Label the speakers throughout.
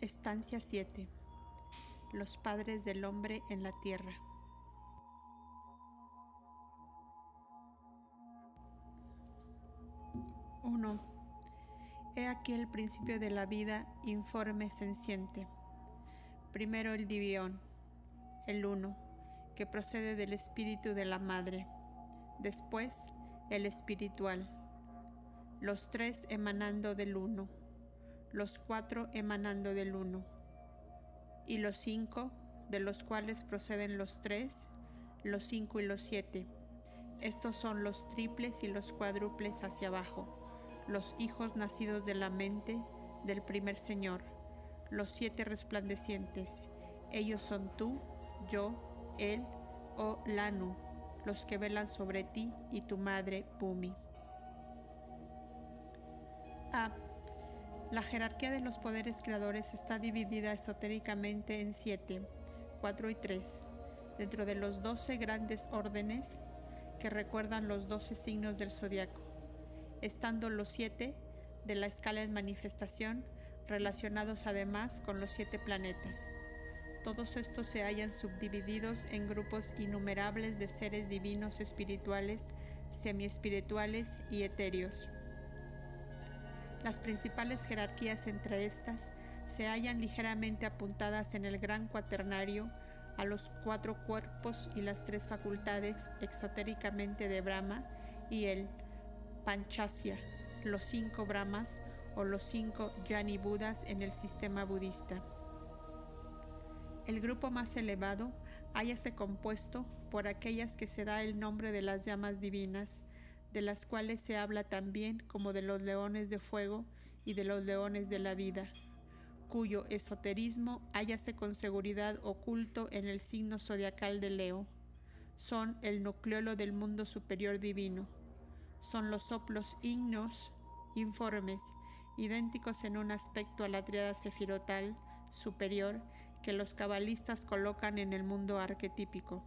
Speaker 1: Estancia 7. Los padres del hombre en la tierra. 1. He aquí el principio de la vida informe senciente. Primero el divión, el uno, que procede del espíritu de la madre. Después el espiritual. Los tres emanando del uno los cuatro emanando del uno, y los cinco, de los cuales proceden los tres, los cinco y los siete. Estos son los triples y los cuádruples hacia abajo, los hijos nacidos de la mente del primer Señor, los siete resplandecientes. Ellos son tú, yo, él o Lanu, los que velan sobre ti y tu madre Pumi. A. La jerarquía de los poderes creadores está dividida esotéricamente en siete, cuatro y tres, dentro de los doce grandes órdenes que recuerdan los doce signos del zodiaco, estando los siete de la escala en manifestación relacionados además con los siete planetas. Todos estos se hallan subdivididos en grupos innumerables de seres divinos espirituales, semiespirituales y etéreos. Las principales jerarquías entre estas se hallan ligeramente apuntadas en el gran cuaternario a los cuatro cuerpos y las tres facultades exotéricamente de Brahma y el Panchasya, los cinco Brahmas o los cinco Yani Budas en el sistema budista. El grupo más elevado hállase compuesto por aquellas que se da el nombre de las llamas divinas, de las cuales se habla también como de los leones de fuego y de los leones de la vida, cuyo esoterismo hállase con seguridad oculto en el signo zodiacal de Leo. Son el nucleolo del mundo superior divino. Son los soplos ignos informes, idénticos en un aspecto a la triada sefirotal superior que los cabalistas colocan en el mundo arquetípico.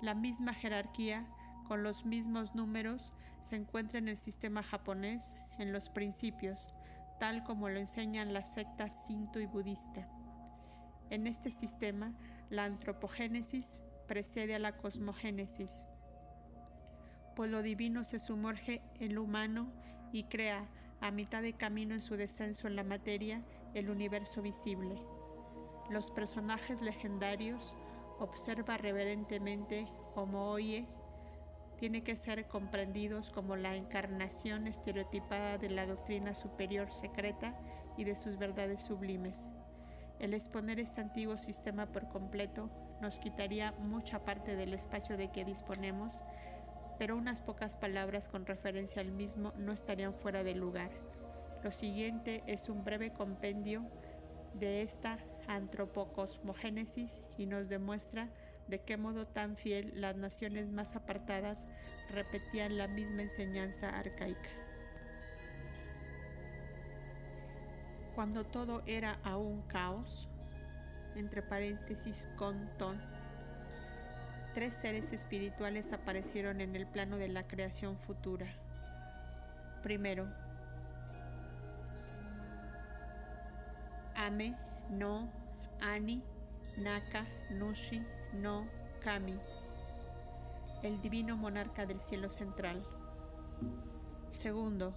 Speaker 1: La misma jerarquía con los mismos números se encuentra en el sistema japonés en los principios, tal como lo enseñan las sectas sinto y budista. En este sistema, la antropogénesis precede a la cosmogénesis, pues lo divino se sumerge en lo humano y crea, a mitad de camino en su descenso en la materia, el universo visible. Los personajes legendarios observa reverentemente como oye tiene que ser comprendidos como la encarnación estereotipada de la doctrina superior secreta y de sus verdades sublimes. El exponer este antiguo sistema por completo nos quitaría mucha parte del espacio de que disponemos, pero unas pocas palabras con referencia al mismo no estarían fuera de lugar. Lo siguiente es un breve compendio de esta antropocosmogénesis y nos demuestra de qué modo tan fiel las naciones más apartadas repetían la misma enseñanza arcaica. Cuando todo era aún caos, entre paréntesis con ton, tres seres espirituales aparecieron en el plano de la creación futura. Primero, Ame, No, Ani, Naka, Nushi, no Kami, el divino monarca del cielo central. Segundo,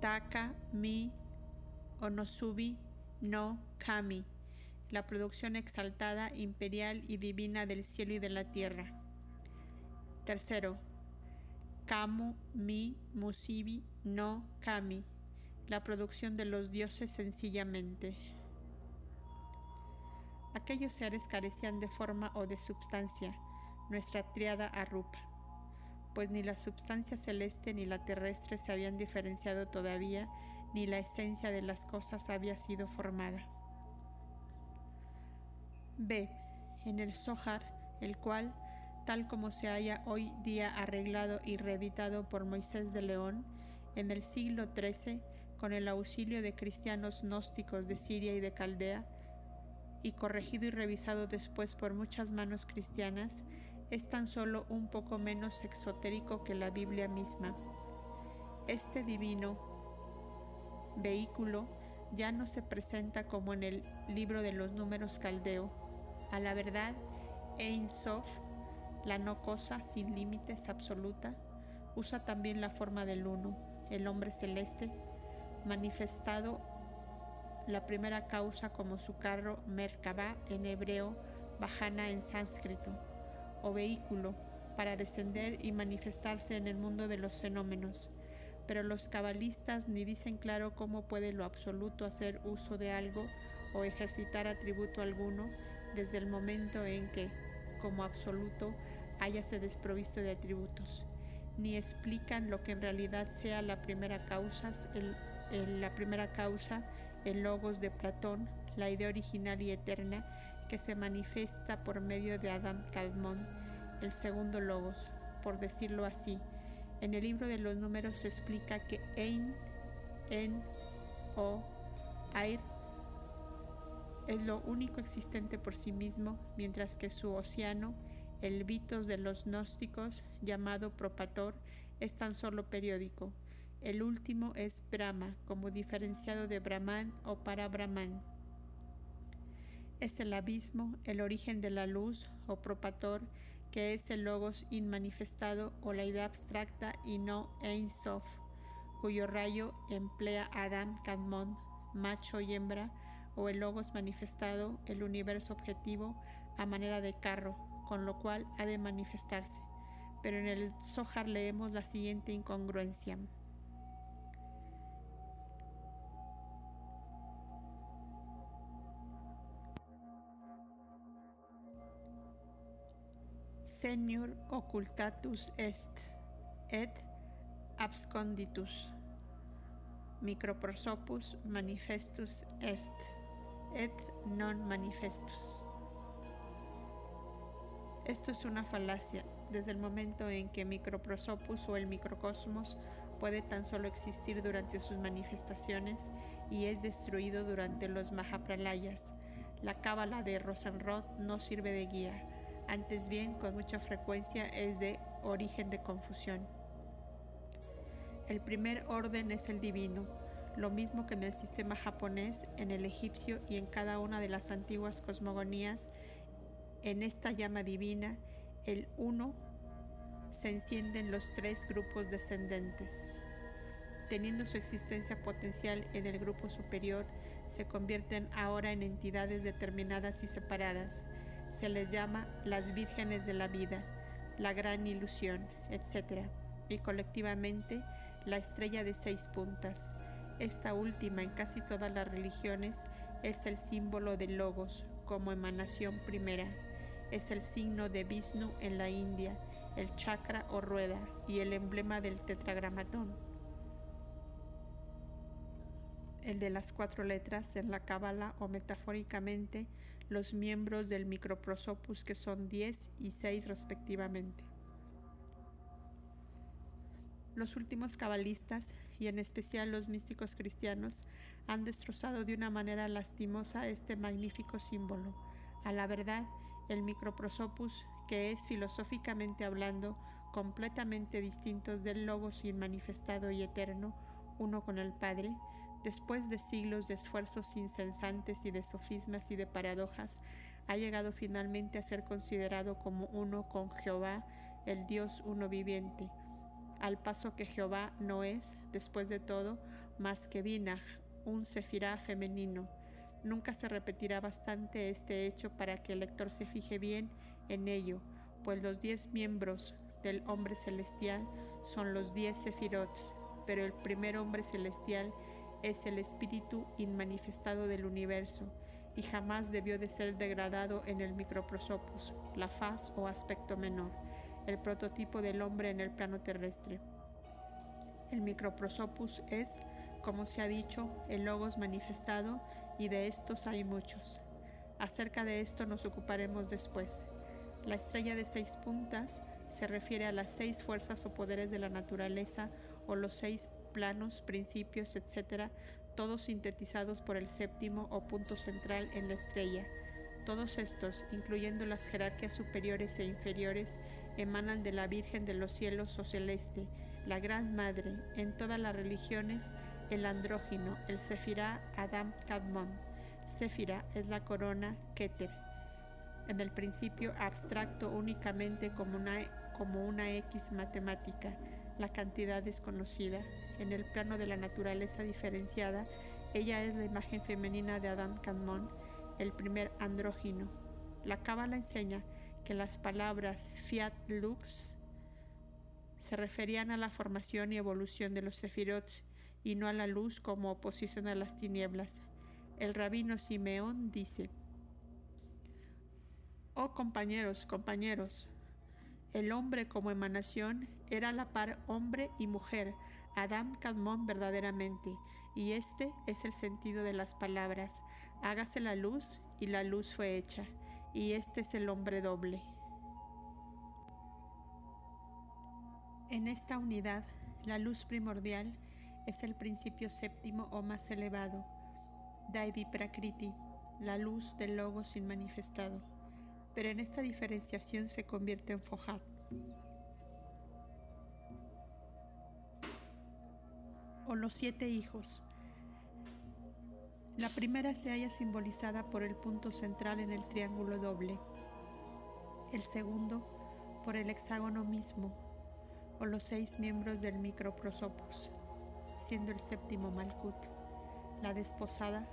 Speaker 1: Taka Mi Onosubi no Kami, la producción exaltada, imperial y divina del cielo y de la tierra. Tercero, Kamu Mi Musibi no Kami, la producción de los dioses sencillamente. Aquellos seres carecían de forma o de substancia, nuestra triada arrupa, pues ni la substancia celeste ni la terrestre se habían diferenciado todavía, ni la esencia de las cosas había sido formada. B. En el Zohar, el cual, tal como se haya hoy día arreglado y reeditado por Moisés de León, en el siglo XIII, con el auxilio de cristianos gnósticos de Siria y de Caldea, y corregido y revisado después por muchas manos cristianas, es tan solo un poco menos exotérico que la Biblia misma. Este divino vehículo ya no se presenta como en el libro de los números caldeo. A la verdad, Ein Sof, la no cosa sin límites absoluta, usa también la forma del uno, el hombre celeste, manifestado la primera causa como su carro Merkabah en hebreo, Bajana en sánscrito, o vehículo para descender y manifestarse en el mundo de los fenómenos. Pero los cabalistas ni dicen claro cómo puede lo absoluto hacer uso de algo o ejercitar atributo alguno desde el momento en que, como absoluto, hayase desprovisto de atributos, ni explican lo que en realidad sea la primera causa, el, la primera causa, el logos de Platón, la idea original y eterna que se manifiesta por medio de Adán Calmón, el segundo logos, por decirlo así. En el libro de los números se explica que Ein, En o Air es lo único existente por sí mismo, mientras que su océano, el vitos de los gnósticos, llamado propator, es tan solo periódico. El último es Brahma, como diferenciado de Brahman o para Brahman. Es el abismo, el origen de la luz o propator, que es el logos inmanifestado o la idea abstracta y no Ein Sof, cuyo rayo emplea Adam Kadmon, macho y hembra, o el logos manifestado, el universo objetivo, a manera de carro, con lo cual ha de manifestarse. Pero en el Zohar leemos la siguiente incongruencia. Senior occultatus est, et absconditus. Microprosopus manifestus est, et non manifestus. Esto es una falacia desde el momento en que Microprosopus o el microcosmos puede tan solo existir durante sus manifestaciones y es destruido durante los Mahapralayas. La cábala de Rosenroth no sirve de guía antes bien con mucha frecuencia es de origen de confusión. El primer orden es el divino, lo mismo que en el sistema japonés, en el egipcio y en cada una de las antiguas cosmogonías, en esta llama divina, el uno, se encienden los tres grupos descendentes. Teniendo su existencia potencial en el grupo superior, se convierten ahora en entidades determinadas y separadas, se les llama las vírgenes de la vida, la gran ilusión, etc. Y colectivamente la estrella de seis puntas. Esta última en casi todas las religiones es el símbolo de Logos como emanación primera. Es el signo de Vishnu en la India, el chakra o rueda y el emblema del tetragramatón. El de las cuatro letras en la cábala o metafóricamente los miembros del Microprosopus que son 10 y 6 respectivamente. Los últimos cabalistas, y en especial los místicos cristianos, han destrozado de una manera lastimosa este magnífico símbolo. A la verdad, el Microprosopus, que es filosóficamente hablando completamente distinto del Logos inmanifestado y eterno, uno con el Padre, después de siglos de esfuerzos incesantes y de sofismas y de paradojas, ha llegado finalmente a ser considerado como uno con Jehová, el Dios uno viviente, al paso que Jehová no es, después de todo, más que Binah, un sefirá femenino. Nunca se repetirá bastante este hecho para que el lector se fije bien en ello, pues los diez miembros del hombre celestial son los diez sefirots, pero el primer hombre celestial es el espíritu inmanifestado del universo y jamás debió de ser degradado en el microprosopus, la faz o aspecto menor, el prototipo del hombre en el plano terrestre. El microprosopus es, como se ha dicho, el logos manifestado y de estos hay muchos. Acerca de esto nos ocuparemos después. La estrella de seis puntas se refiere a las seis fuerzas o poderes de la naturaleza o los seis planos, principios, etc., todos sintetizados por el séptimo o punto central en la estrella. Todos estos, incluyendo las jerarquías superiores e inferiores, emanan de la Virgen de los cielos o celeste, la Gran Madre. En todas las religiones el andrógino, el Sefirá Adam Kadmon. Sefirá es la corona Keter. En el principio abstracto únicamente como una, como una X matemática, la cantidad desconocida. En el plano de la naturaleza diferenciada, ella es la imagen femenina de Adam Kadmon, el primer andrógino. La Cábala enseña que las palabras Fiat Lux se referían a la formación y evolución de los sefirots y no a la luz como oposición a las tinieblas. El rabino Simeón dice, Oh compañeros, compañeros, el hombre como emanación era la par hombre y mujer, Adam Kadmon verdaderamente, y este es el sentido de las palabras, hágase la luz y la luz fue hecha, y este es el hombre doble. En esta unidad, la luz primordial es el principio séptimo o más elevado, Daivi Prakriti, la luz del logos inmanifestado, pero en esta diferenciación se convierte en Fojat. O los siete hijos. La primera se halla simbolizada por el punto central en el triángulo doble, el segundo por el hexágono mismo, o los seis miembros del microprosopos, siendo el séptimo Malkut, la desposada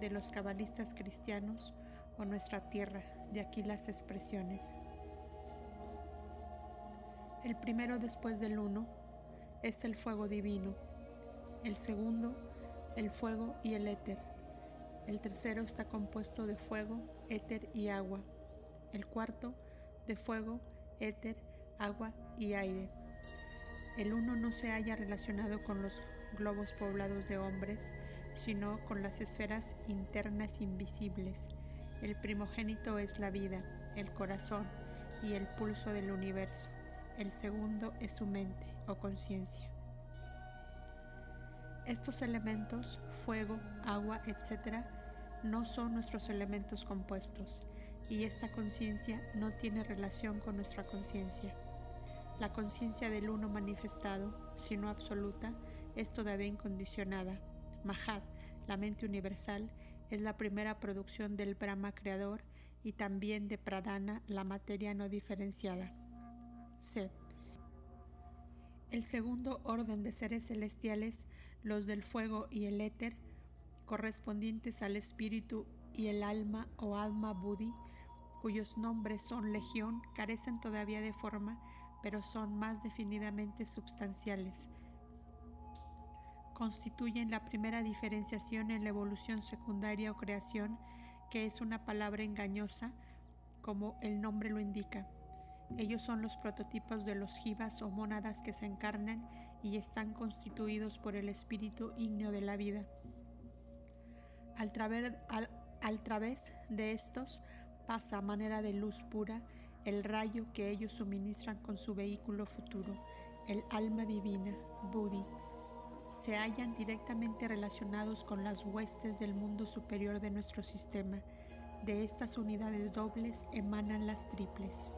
Speaker 1: de los cabalistas cristianos o nuestra tierra, de aquí las expresiones. El primero después del uno es el fuego divino, el segundo el fuego y el éter, el tercero está compuesto de fuego, éter y agua, el cuarto de fuego, éter, agua y aire. El uno no se halla relacionado con los globos poblados de hombres, sino con las esferas internas invisibles. El primogénito es la vida, el corazón y el pulso del universo. El segundo es su mente o conciencia. Estos elementos, fuego, agua, etc., no son nuestros elementos compuestos y esta conciencia no tiene relación con nuestra conciencia. La conciencia del uno manifestado, si no absoluta, es todavía incondicionada. Mahad, la mente universal, es la primera producción del Brahma creador y también de Pradana, la materia no diferenciada. C. El segundo orden de seres celestiales, los del fuego y el éter, correspondientes al espíritu y el alma o alma buddhi, cuyos nombres son legión, carecen todavía de forma, pero son más definidamente substanciales constituyen la primera diferenciación en la evolución secundaria o creación, que es una palabra engañosa, como el nombre lo indica. Ellos son los prototipos de los jivas o mónadas que se encarnan y están constituidos por el espíritu ígneo de la vida. Al, al, al través de estos pasa a manera de luz pura el rayo que ellos suministran con su vehículo futuro, el alma divina, Buddhi se hallan directamente relacionados con las huestes del mundo superior de nuestro sistema. De estas unidades dobles emanan las triples.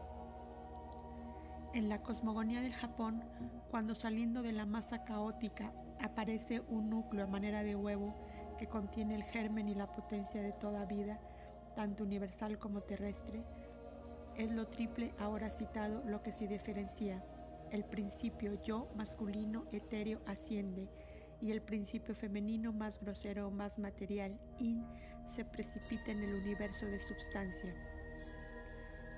Speaker 1: En la cosmogonía del Japón, cuando saliendo de la masa caótica aparece un núcleo a manera de huevo que contiene el germen y la potencia de toda vida, tanto universal como terrestre, es lo triple ahora citado lo que se diferencia. El principio yo masculino etéreo asciende y el principio femenino más grosero o más material, in, se precipita en el universo de substancia,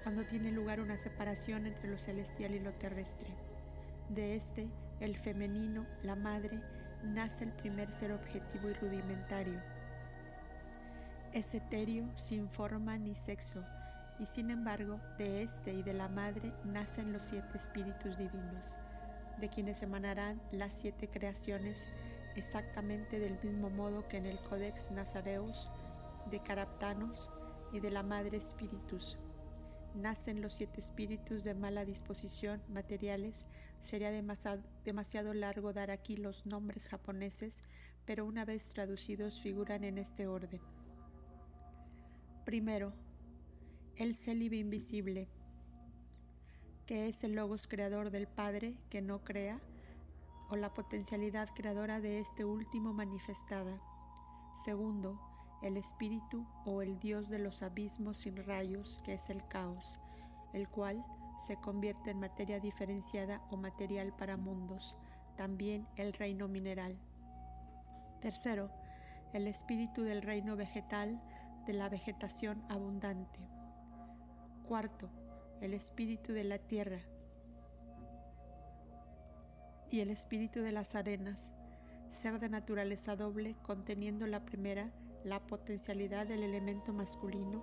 Speaker 1: cuando tiene lugar una separación entre lo celestial y lo terrestre. De este, el femenino, la madre, nace el primer ser objetivo y rudimentario. Es etéreo, sin forma ni sexo, y sin embargo, de este y de la madre nacen los siete espíritus divinos, de quienes emanarán las siete creaciones exactamente del mismo modo que en el Codex Nazareus de Caraptanos y de la Madre Espíritus. Nacen los siete espíritus de mala disposición materiales. Sería demasiado, demasiado largo dar aquí los nombres japoneses, pero una vez traducidos figuran en este orden. Primero, el célibe invisible, que es el logos creador del Padre que no crea, o la potencialidad creadora de este último manifestada. Segundo, el espíritu o el dios de los abismos sin rayos, que es el caos, el cual se convierte en materia diferenciada o material para mundos, también el reino mineral. Tercero, el espíritu del reino vegetal, de la vegetación abundante. Cuarto, el espíritu de la tierra y el espíritu de las arenas, ser de naturaleza doble, conteniendo la primera la potencialidad del elemento masculino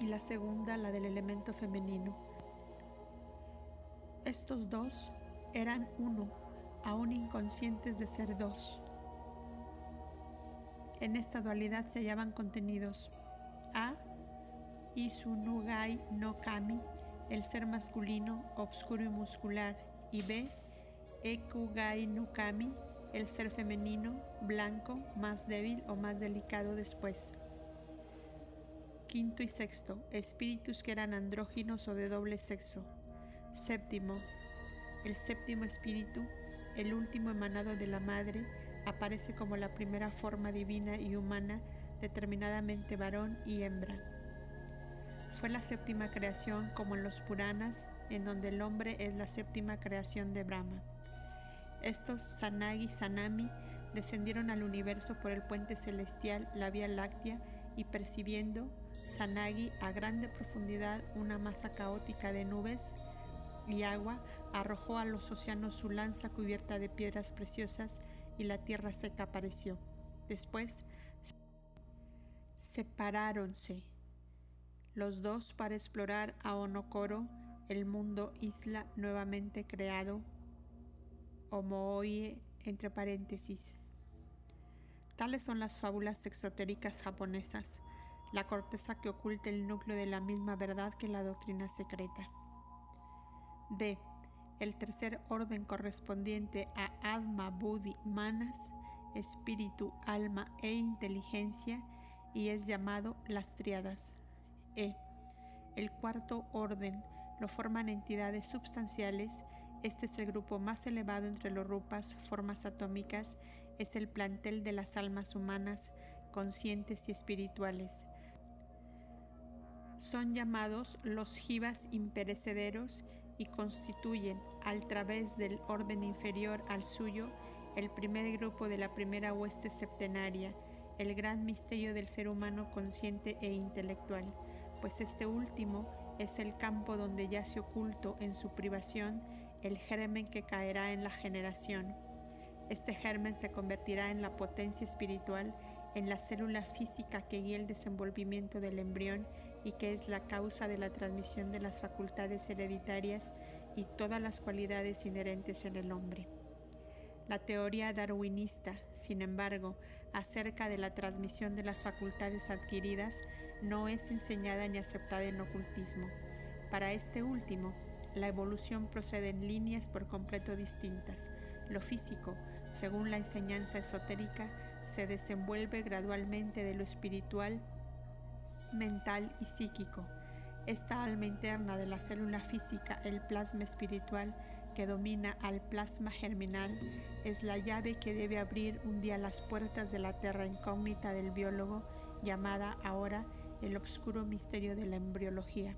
Speaker 1: y la segunda la del elemento femenino. Estos dos eran uno, aún inconscientes de ser dos. En esta dualidad se hallaban contenidos A. Isunugai no Kami, el ser masculino, obscuro y muscular, y B. Ekugai no Kami, el ser femenino, blanco, más débil o más delicado después. Quinto y sexto, espíritus que eran andróginos o de doble sexo. Séptimo, el séptimo espíritu, el último emanado de la madre, aparece como la primera forma divina y humana, determinadamente varón y hembra. Fue la séptima creación como en los Puranas, en donde el hombre es la séptima creación de Brahma. Estos Sanagi Sanami descendieron al universo por el puente celestial, la Vía Láctea, y percibiendo Sanagi a grande profundidad una masa caótica de nubes y agua, arrojó a los océanos su lanza cubierta de piedras preciosas y la tierra seca apareció. Después separáronse los dos para explorar a Onokoro, el mundo isla nuevamente creado Omoie entre paréntesis. Tales son las fábulas exotéricas japonesas, la corteza que oculta el núcleo de la misma verdad que la doctrina secreta. D. El tercer orden correspondiente a Atma, Buddhi, Manas, espíritu, alma e inteligencia y es llamado las triadas. E. El cuarto orden lo forman entidades substanciales este es el grupo más elevado entre los rupas, formas atómicas, es el plantel de las almas humanas, conscientes y espirituales. Son llamados los jivas imperecederos y constituyen, al través del orden inferior al suyo, el primer grupo de la primera hueste septenaria, el gran misterio del ser humano consciente e intelectual, pues este último es el campo donde yace oculto en su privación el germen que caerá en la generación. Este germen se convertirá en la potencia espiritual, en la célula física que guía el desenvolvimiento del embrión y que es la causa de la transmisión de las facultades hereditarias y todas las cualidades inherentes en el hombre. La teoría darwinista, sin embargo, acerca de la transmisión de las facultades adquiridas no es enseñada ni aceptada en ocultismo. Para este último, la evolución procede en líneas por completo distintas. Lo físico, según la enseñanza esotérica, se desenvuelve gradualmente de lo espiritual, mental y psíquico. Esta alma interna de la célula física, el plasma espiritual, que domina al plasma germinal, es la llave que debe abrir un día las puertas de la tierra incógnita del biólogo, llamada ahora el oscuro misterio de la embriología.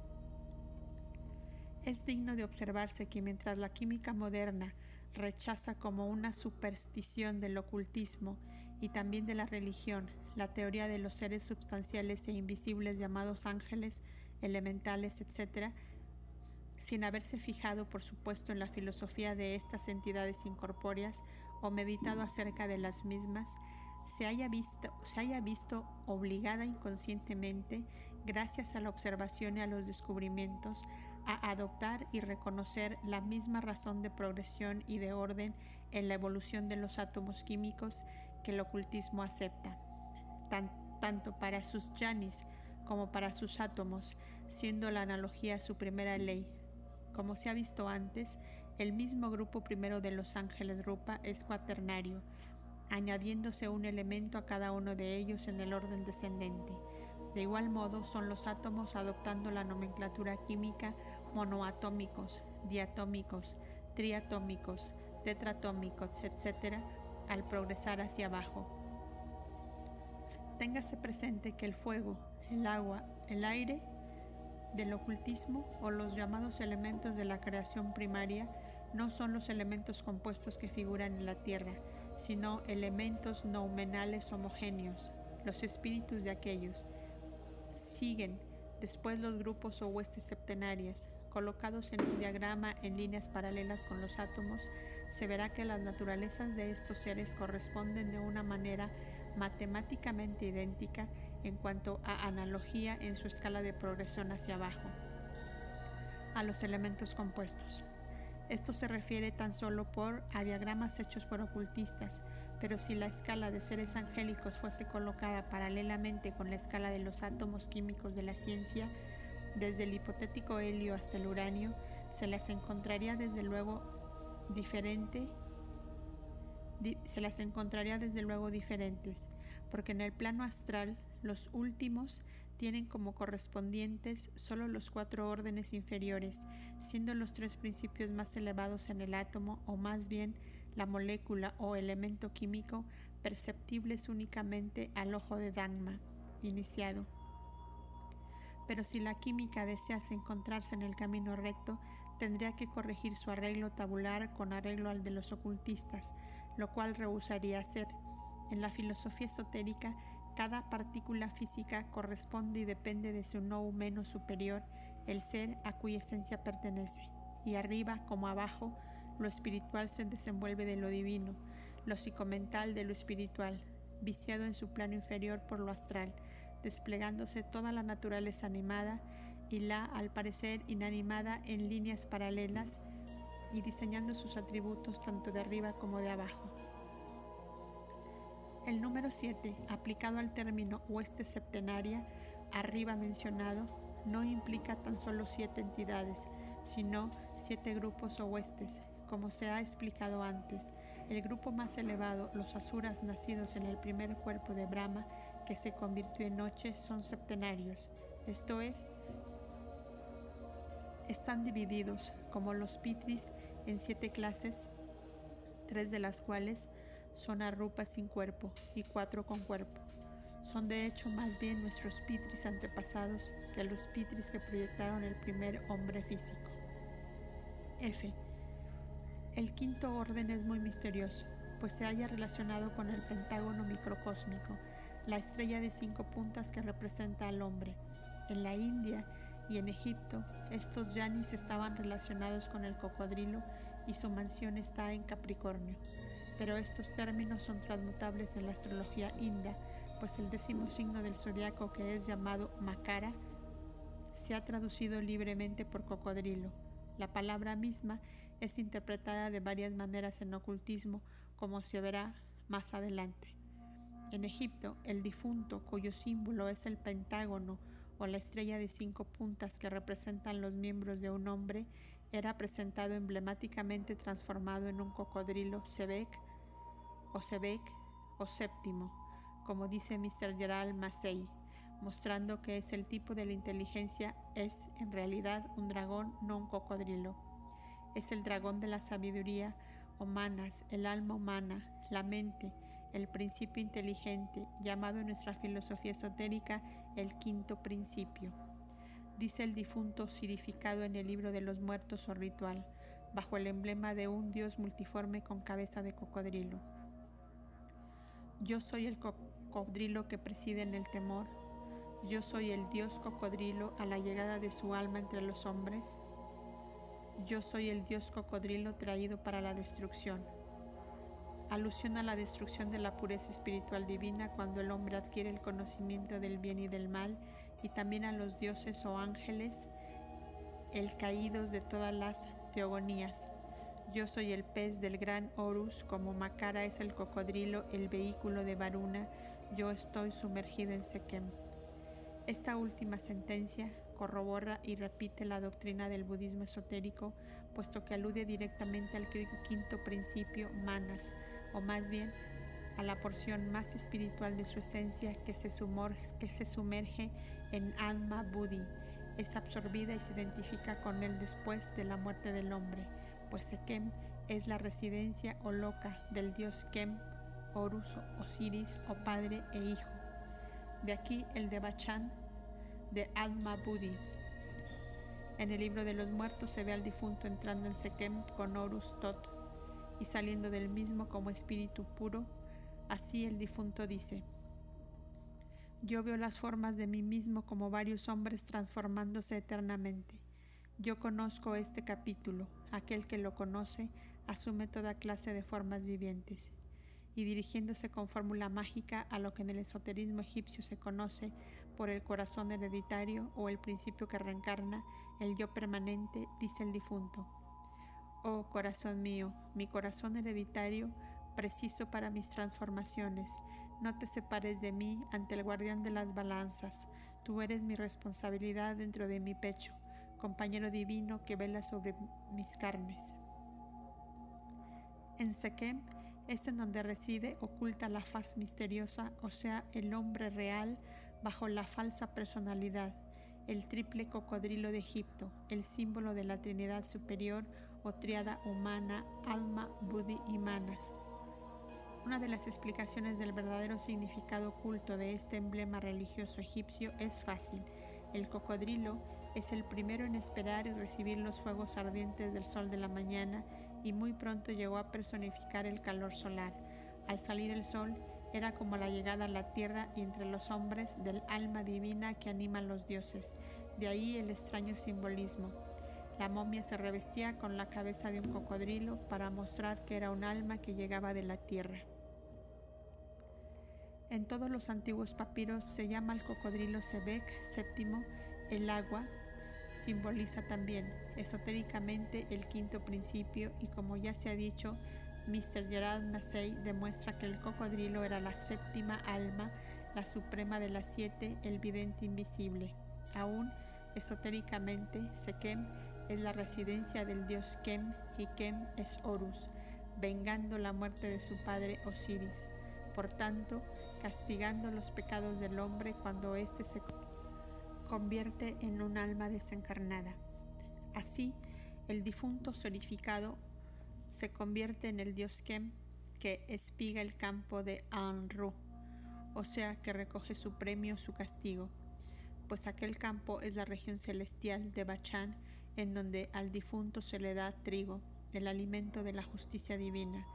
Speaker 1: Es digno de observarse que mientras la química moderna rechaza como una superstición del ocultismo y también de la religión la teoría de los seres substanciales e invisibles llamados ángeles, elementales, etc., sin haberse fijado, por supuesto, en la filosofía de estas entidades incorpóreas o meditado acerca de las mismas, se haya visto, se haya visto obligada inconscientemente, gracias a la observación y a los descubrimientos, a adoptar y reconocer la misma razón de progresión y de orden en la evolución de los átomos químicos que el ocultismo acepta, tanto para sus yanis como para sus átomos, siendo la analogía su primera ley. Como se ha visto antes, el mismo grupo primero de los ángeles Rupa es cuaternario, añadiéndose un elemento a cada uno de ellos en el orden descendente. De igual modo son los átomos adoptando la nomenclatura química monoatómicos, diatómicos, triatómicos, tetratómicos, etc., al progresar hacia abajo. Téngase presente que el fuego, el agua, el aire del ocultismo o los llamados elementos de la creación primaria no son los elementos compuestos que figuran en la Tierra, sino elementos noumenales homogéneos, los espíritus de aquellos. Siguen después los grupos o huestes septenarias, colocados en un diagrama en líneas paralelas con los átomos, se verá que las naturalezas de estos seres corresponden de una manera matemáticamente idéntica en cuanto a analogía en su escala de progresión hacia abajo a los elementos compuestos. Esto se refiere tan solo por a diagramas hechos por ocultistas, pero si la escala de seres angélicos fuese colocada paralelamente con la escala de los átomos químicos de la ciencia, desde el hipotético helio hasta el uranio, se las encontraría desde luego diferente se las encontraría desde luego diferentes, porque en el plano astral los últimos tienen como correspondientes solo los cuatro órdenes inferiores, siendo los tres principios más elevados en el átomo, o más bien la molécula o elemento químico, perceptibles únicamente al ojo de Dagma, iniciado. Pero si la química desease encontrarse en el camino recto, tendría que corregir su arreglo tabular con arreglo al de los ocultistas, lo cual rehusaría hacer. En la filosofía esotérica, cada partícula física corresponde y depende de su no humano superior, el ser a cuya esencia pertenece. Y arriba como abajo, lo espiritual se desenvuelve de lo divino, lo psicomental de lo espiritual, viciado en su plano inferior por lo astral, desplegándose toda la naturaleza animada y la, al parecer, inanimada en líneas paralelas y diseñando sus atributos tanto de arriba como de abajo. El número 7, aplicado al término hueste septenaria, arriba mencionado, no implica tan solo siete entidades, sino siete grupos o huestes, como se ha explicado antes. El grupo más elevado, los asuras nacidos en el primer cuerpo de Brahma, que se convirtió en noche, son septenarios, esto es, están divididos, como los pitris, en siete clases, tres de las cuales son arrupas sin cuerpo y cuatro con cuerpo. Son de hecho más bien nuestros pitris antepasados que los pitris que proyectaron el primer hombre físico. F. El quinto orden es muy misterioso, pues se halla relacionado con el pentágono microcósmico, la estrella de cinco puntas que representa al hombre. En la India y en Egipto, estos yanis estaban relacionados con el cocodrilo y su mansión está en Capricornio. Pero estos términos son transmutables en la astrología india, pues el décimo signo del zodiaco, que es llamado Makara, se ha traducido libremente por cocodrilo. La palabra misma es interpretada de varias maneras en ocultismo, como se verá más adelante. En Egipto, el difunto, cuyo símbolo es el pentágono o la estrella de cinco puntas que representan los miembros de un hombre, era presentado emblemáticamente transformado en un cocodrilo Sebek o Sebek o séptimo, como dice Mr. Gerald Massey, mostrando que es el tipo de la inteligencia es en realidad un dragón, no un cocodrilo. Es el dragón de la sabiduría humanas, el alma humana, la mente, el principio inteligente, llamado en nuestra filosofía esotérica el quinto principio. Dice el difunto sirificado en el libro de los muertos o ritual, bajo el emblema de un dios multiforme con cabeza de cocodrilo. Yo soy el cocodrilo que preside en el temor. Yo soy el dios cocodrilo a la llegada de su alma entre los hombres. Yo soy el dios cocodrilo traído para la destrucción alusión a la destrucción de la pureza espiritual divina cuando el hombre adquiere el conocimiento del bien y del mal, y también a los dioses o ángeles, el caídos de todas las teogonías. Yo soy el pez del gran Horus, como Makara es el cocodrilo, el vehículo de Varuna, yo estoy sumergido en Sekem. Esta última sentencia corrobora y repite la doctrina del budismo esotérico, puesto que alude directamente al quinto principio, manas, o más bien a la porción más espiritual de su esencia que se, que se sumerge en alma Buddhi, es absorbida y se identifica con él después de la muerte del hombre, pues Sekem es la residencia o loca del dios Kem, Horus, Osiris o padre e hijo. De aquí el de Bachan de Alma Budi. En el libro de los muertos se ve al difunto entrando en Sekem con Horus Tot y saliendo del mismo como espíritu puro. Así el difunto dice, yo veo las formas de mí mismo como varios hombres transformándose eternamente. Yo conozco este capítulo. Aquel que lo conoce asume toda clase de formas vivientes. Y dirigiéndose con fórmula mágica a lo que en el esoterismo egipcio se conoce por el corazón hereditario o el principio que reencarna, el yo permanente, dice el difunto. Oh corazón mío, mi corazón hereditario, preciso para mis transformaciones, no te separes de mí ante el guardián de las balanzas. Tú eres mi responsabilidad dentro de mi pecho, compañero divino que vela sobre mis carnes. En Sekem es en donde reside oculta la faz misteriosa, o sea, el hombre real bajo la falsa personalidad, el triple cocodrilo de Egipto, el símbolo de la Trinidad Superior o triada humana, alma, buddhi y manas. Una de las explicaciones del verdadero significado oculto de este emblema religioso egipcio es fácil. El cocodrilo es el primero en esperar y recibir los fuegos ardientes del sol de la mañana y muy pronto llegó a personificar el calor solar. Al salir el sol, era como la llegada a la tierra y entre los hombres del alma divina que anima a los dioses. De ahí el extraño simbolismo. La momia se revestía con la cabeza de un cocodrilo para mostrar que era un alma que llegaba de la tierra. En todos los antiguos papiros se llama al cocodrilo Sebek séptimo el agua, simboliza también esotéricamente el quinto principio y como ya se ha dicho, Mr. Gerard Massey demuestra que el cocodrilo era la séptima alma, la suprema de las siete, el vidente invisible. Aún esotéricamente, Sekem es la residencia del dios Kem y Kem es Horus, vengando la muerte de su padre Osiris por tanto, castigando los pecados del hombre cuando éste se convierte en un alma desencarnada. Así, el difunto solidificado se convierte en el dios Kem que espiga el campo de Anru, o sea que recoge su premio, su castigo, pues aquel campo es la región celestial de Bachan, en donde al difunto se le da trigo, el alimento de la justicia divina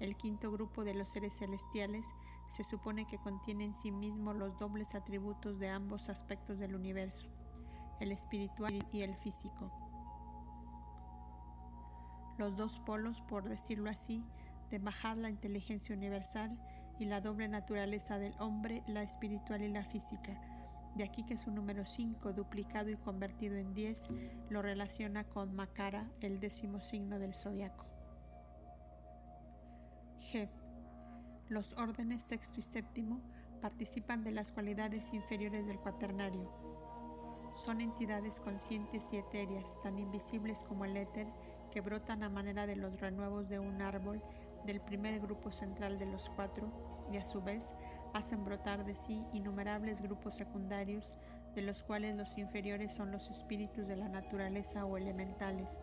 Speaker 1: el quinto grupo de los seres celestiales se supone que contiene en sí mismo los dobles atributos de ambos aspectos del universo, el espiritual y el físico. Los dos polos, por decirlo así, de bajar la inteligencia universal y la doble naturaleza del hombre, la espiritual y la física. De aquí que su número 5, duplicado y convertido en 10, lo relaciona con Makara, el décimo signo del zodiaco. G. Los órdenes sexto y séptimo participan de las cualidades inferiores del cuaternario. Son entidades conscientes y etéreas, tan invisibles como el éter, que brotan a manera de los renuevos de un árbol del primer grupo central de los cuatro y a su vez hacen brotar de sí innumerables grupos secundarios, de los cuales los inferiores son los espíritus de la naturaleza o elementales,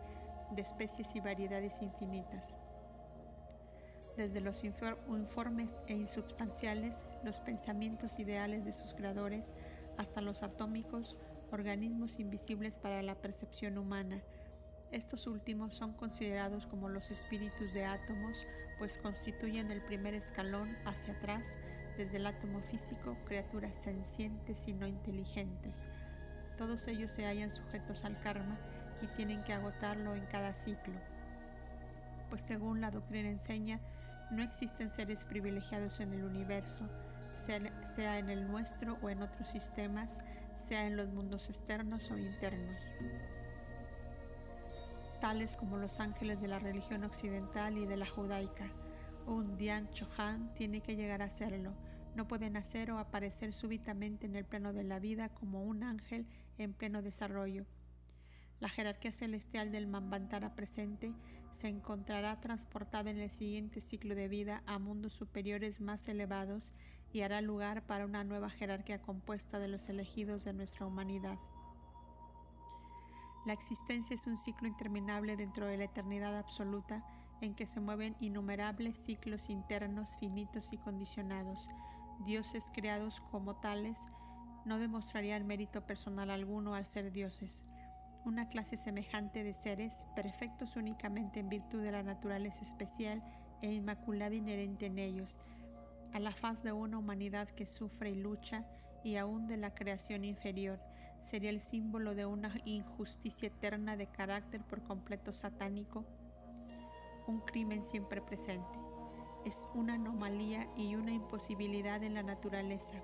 Speaker 1: de especies y variedades infinitas desde los informes e insubstanciales, los pensamientos ideales de sus creadores, hasta los atómicos, organismos invisibles para la percepción humana. Estos últimos son considerados como los espíritus de átomos, pues constituyen el primer escalón hacia atrás, desde el átomo físico, criaturas sencientes y no inteligentes. Todos ellos se hallan sujetos al karma y tienen que agotarlo en cada ciclo pues según la doctrina enseña, no existen seres privilegiados en el universo, sea, en el nuestro o en otros sistemas, sea en los mundos externos o internos. Tales como los ángeles de la religión occidental y de la judaica. Un Dian Chohan tiene que llegar a serlo. No puede nacer o aparecer súbitamente en el plano de la vida como un ángel en pleno desarrollo la jerarquía celestial del Mambantara presente se encontrará transportada en el siguiente ciclo de vida a mundos superiores más elevados y hará lugar para una nueva jerarquía compuesta de los elegidos de nuestra humanidad. La existencia es un ciclo interminable dentro de la eternidad absoluta en que se mueven innumerables ciclos internos finitos y condicionados. Dioses creados como tales no demostrarían mérito personal alguno al ser dioses. Una clase semejante de seres, perfectos únicamente en virtud de la naturaleza especial e inmaculada inherente en ellos, a la faz de una humanidad que sufre y lucha, y aún de la creación inferior, sería el símbolo de una injusticia eterna de carácter por completo satánico, un crimen siempre presente. Es una anomalía y una imposibilidad en la naturaleza.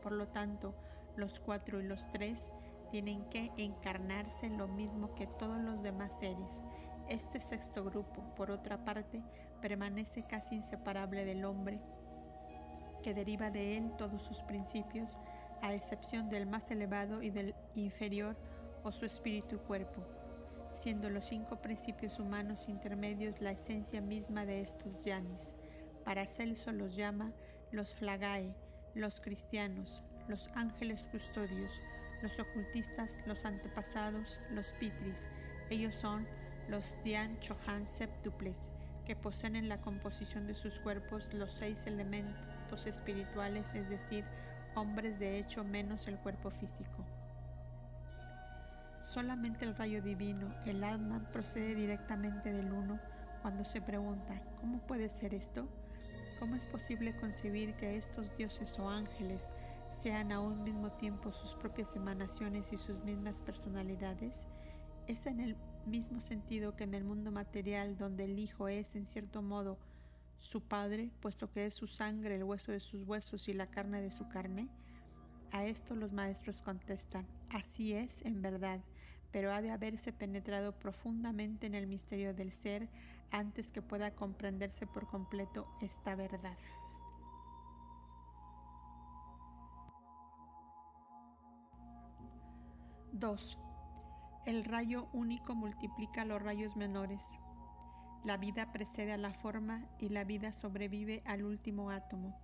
Speaker 1: Por lo tanto, los cuatro y los tres tienen que encarnarse lo mismo que todos los demás seres. Este sexto grupo, por otra parte, permanece casi inseparable del hombre, que deriva de él todos sus principios, a excepción del más elevado y del inferior o su espíritu y cuerpo, siendo los cinco principios humanos intermedios la esencia misma de estos yanis. Paracelso los llama los flagae, los cristianos, los ángeles custodios, los ocultistas, los antepasados, los pitris. Ellos son los Dian Chohan septuples, que poseen en la composición de sus cuerpos los seis elementos espirituales, es decir, hombres de hecho menos el cuerpo físico. Solamente el rayo divino, el alma, procede directamente del uno cuando se pregunta, ¿cómo puede ser esto? ¿Cómo es posible concebir que estos dioses o ángeles sean a un mismo tiempo sus propias emanaciones y sus mismas personalidades? Es en el mismo sentido que en el mundo material donde el Hijo es, en cierto modo, su Padre, puesto que es su sangre, el hueso de sus huesos y la carne de su carne? A esto los maestros contestan, así es en verdad, pero ha de haberse penetrado profundamente en el misterio del ser antes que pueda comprenderse por completo esta verdad. (2) El rayo único multiplica los rayos menores. La vida precede a la forma y la vida sobrevive al último átomo.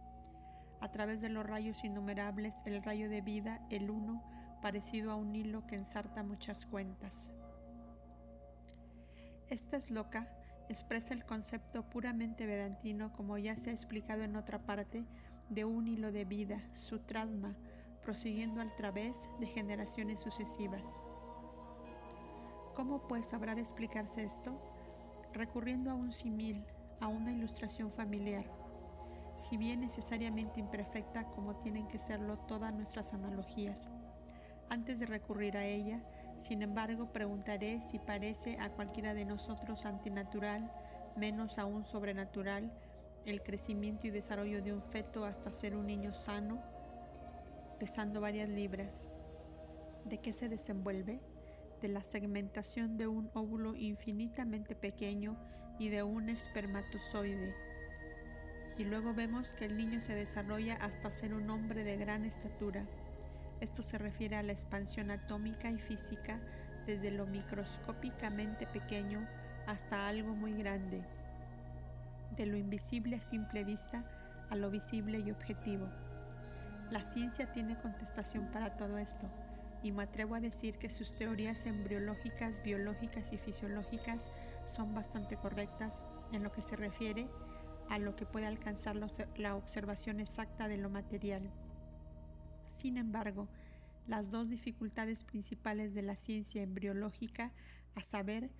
Speaker 1: A través de los rayos innumerables, el rayo de vida, el uno, parecido a un hilo que ensarta muchas cuentas. Esta es loca expresa el concepto puramente vedantino, como ya se ha explicado en otra parte, de un hilo de vida, su trauma, prosiguiendo al través de generaciones sucesivas. ¿Cómo pues habrá de explicarse esto? recurriendo a un simil, a una ilustración familiar, si bien necesariamente imperfecta como tienen que serlo todas nuestras analogías. Antes de recurrir a ella, sin embargo, preguntaré si parece a cualquiera de nosotros antinatural, menos aún sobrenatural, el crecimiento y desarrollo de un feto hasta ser un niño sano, pesando varias libras. ¿De qué se desenvuelve? de la segmentación de un óvulo infinitamente pequeño y de un espermatozoide. Y luego vemos que el niño se desarrolla hasta ser un hombre de gran estatura. Esto se refiere a la expansión atómica y física desde lo microscópicamente pequeño hasta algo muy grande, de lo invisible a simple vista a lo visible y objetivo. La ciencia tiene contestación para todo esto y me atrevo a decir que sus teorías embriológicas, biológicas y fisiológicas son bastante correctas en lo que se refiere a lo que puede alcanzar la observación exacta de lo material. Sin embargo, las dos dificultades principales de la ciencia embriológica, a saber,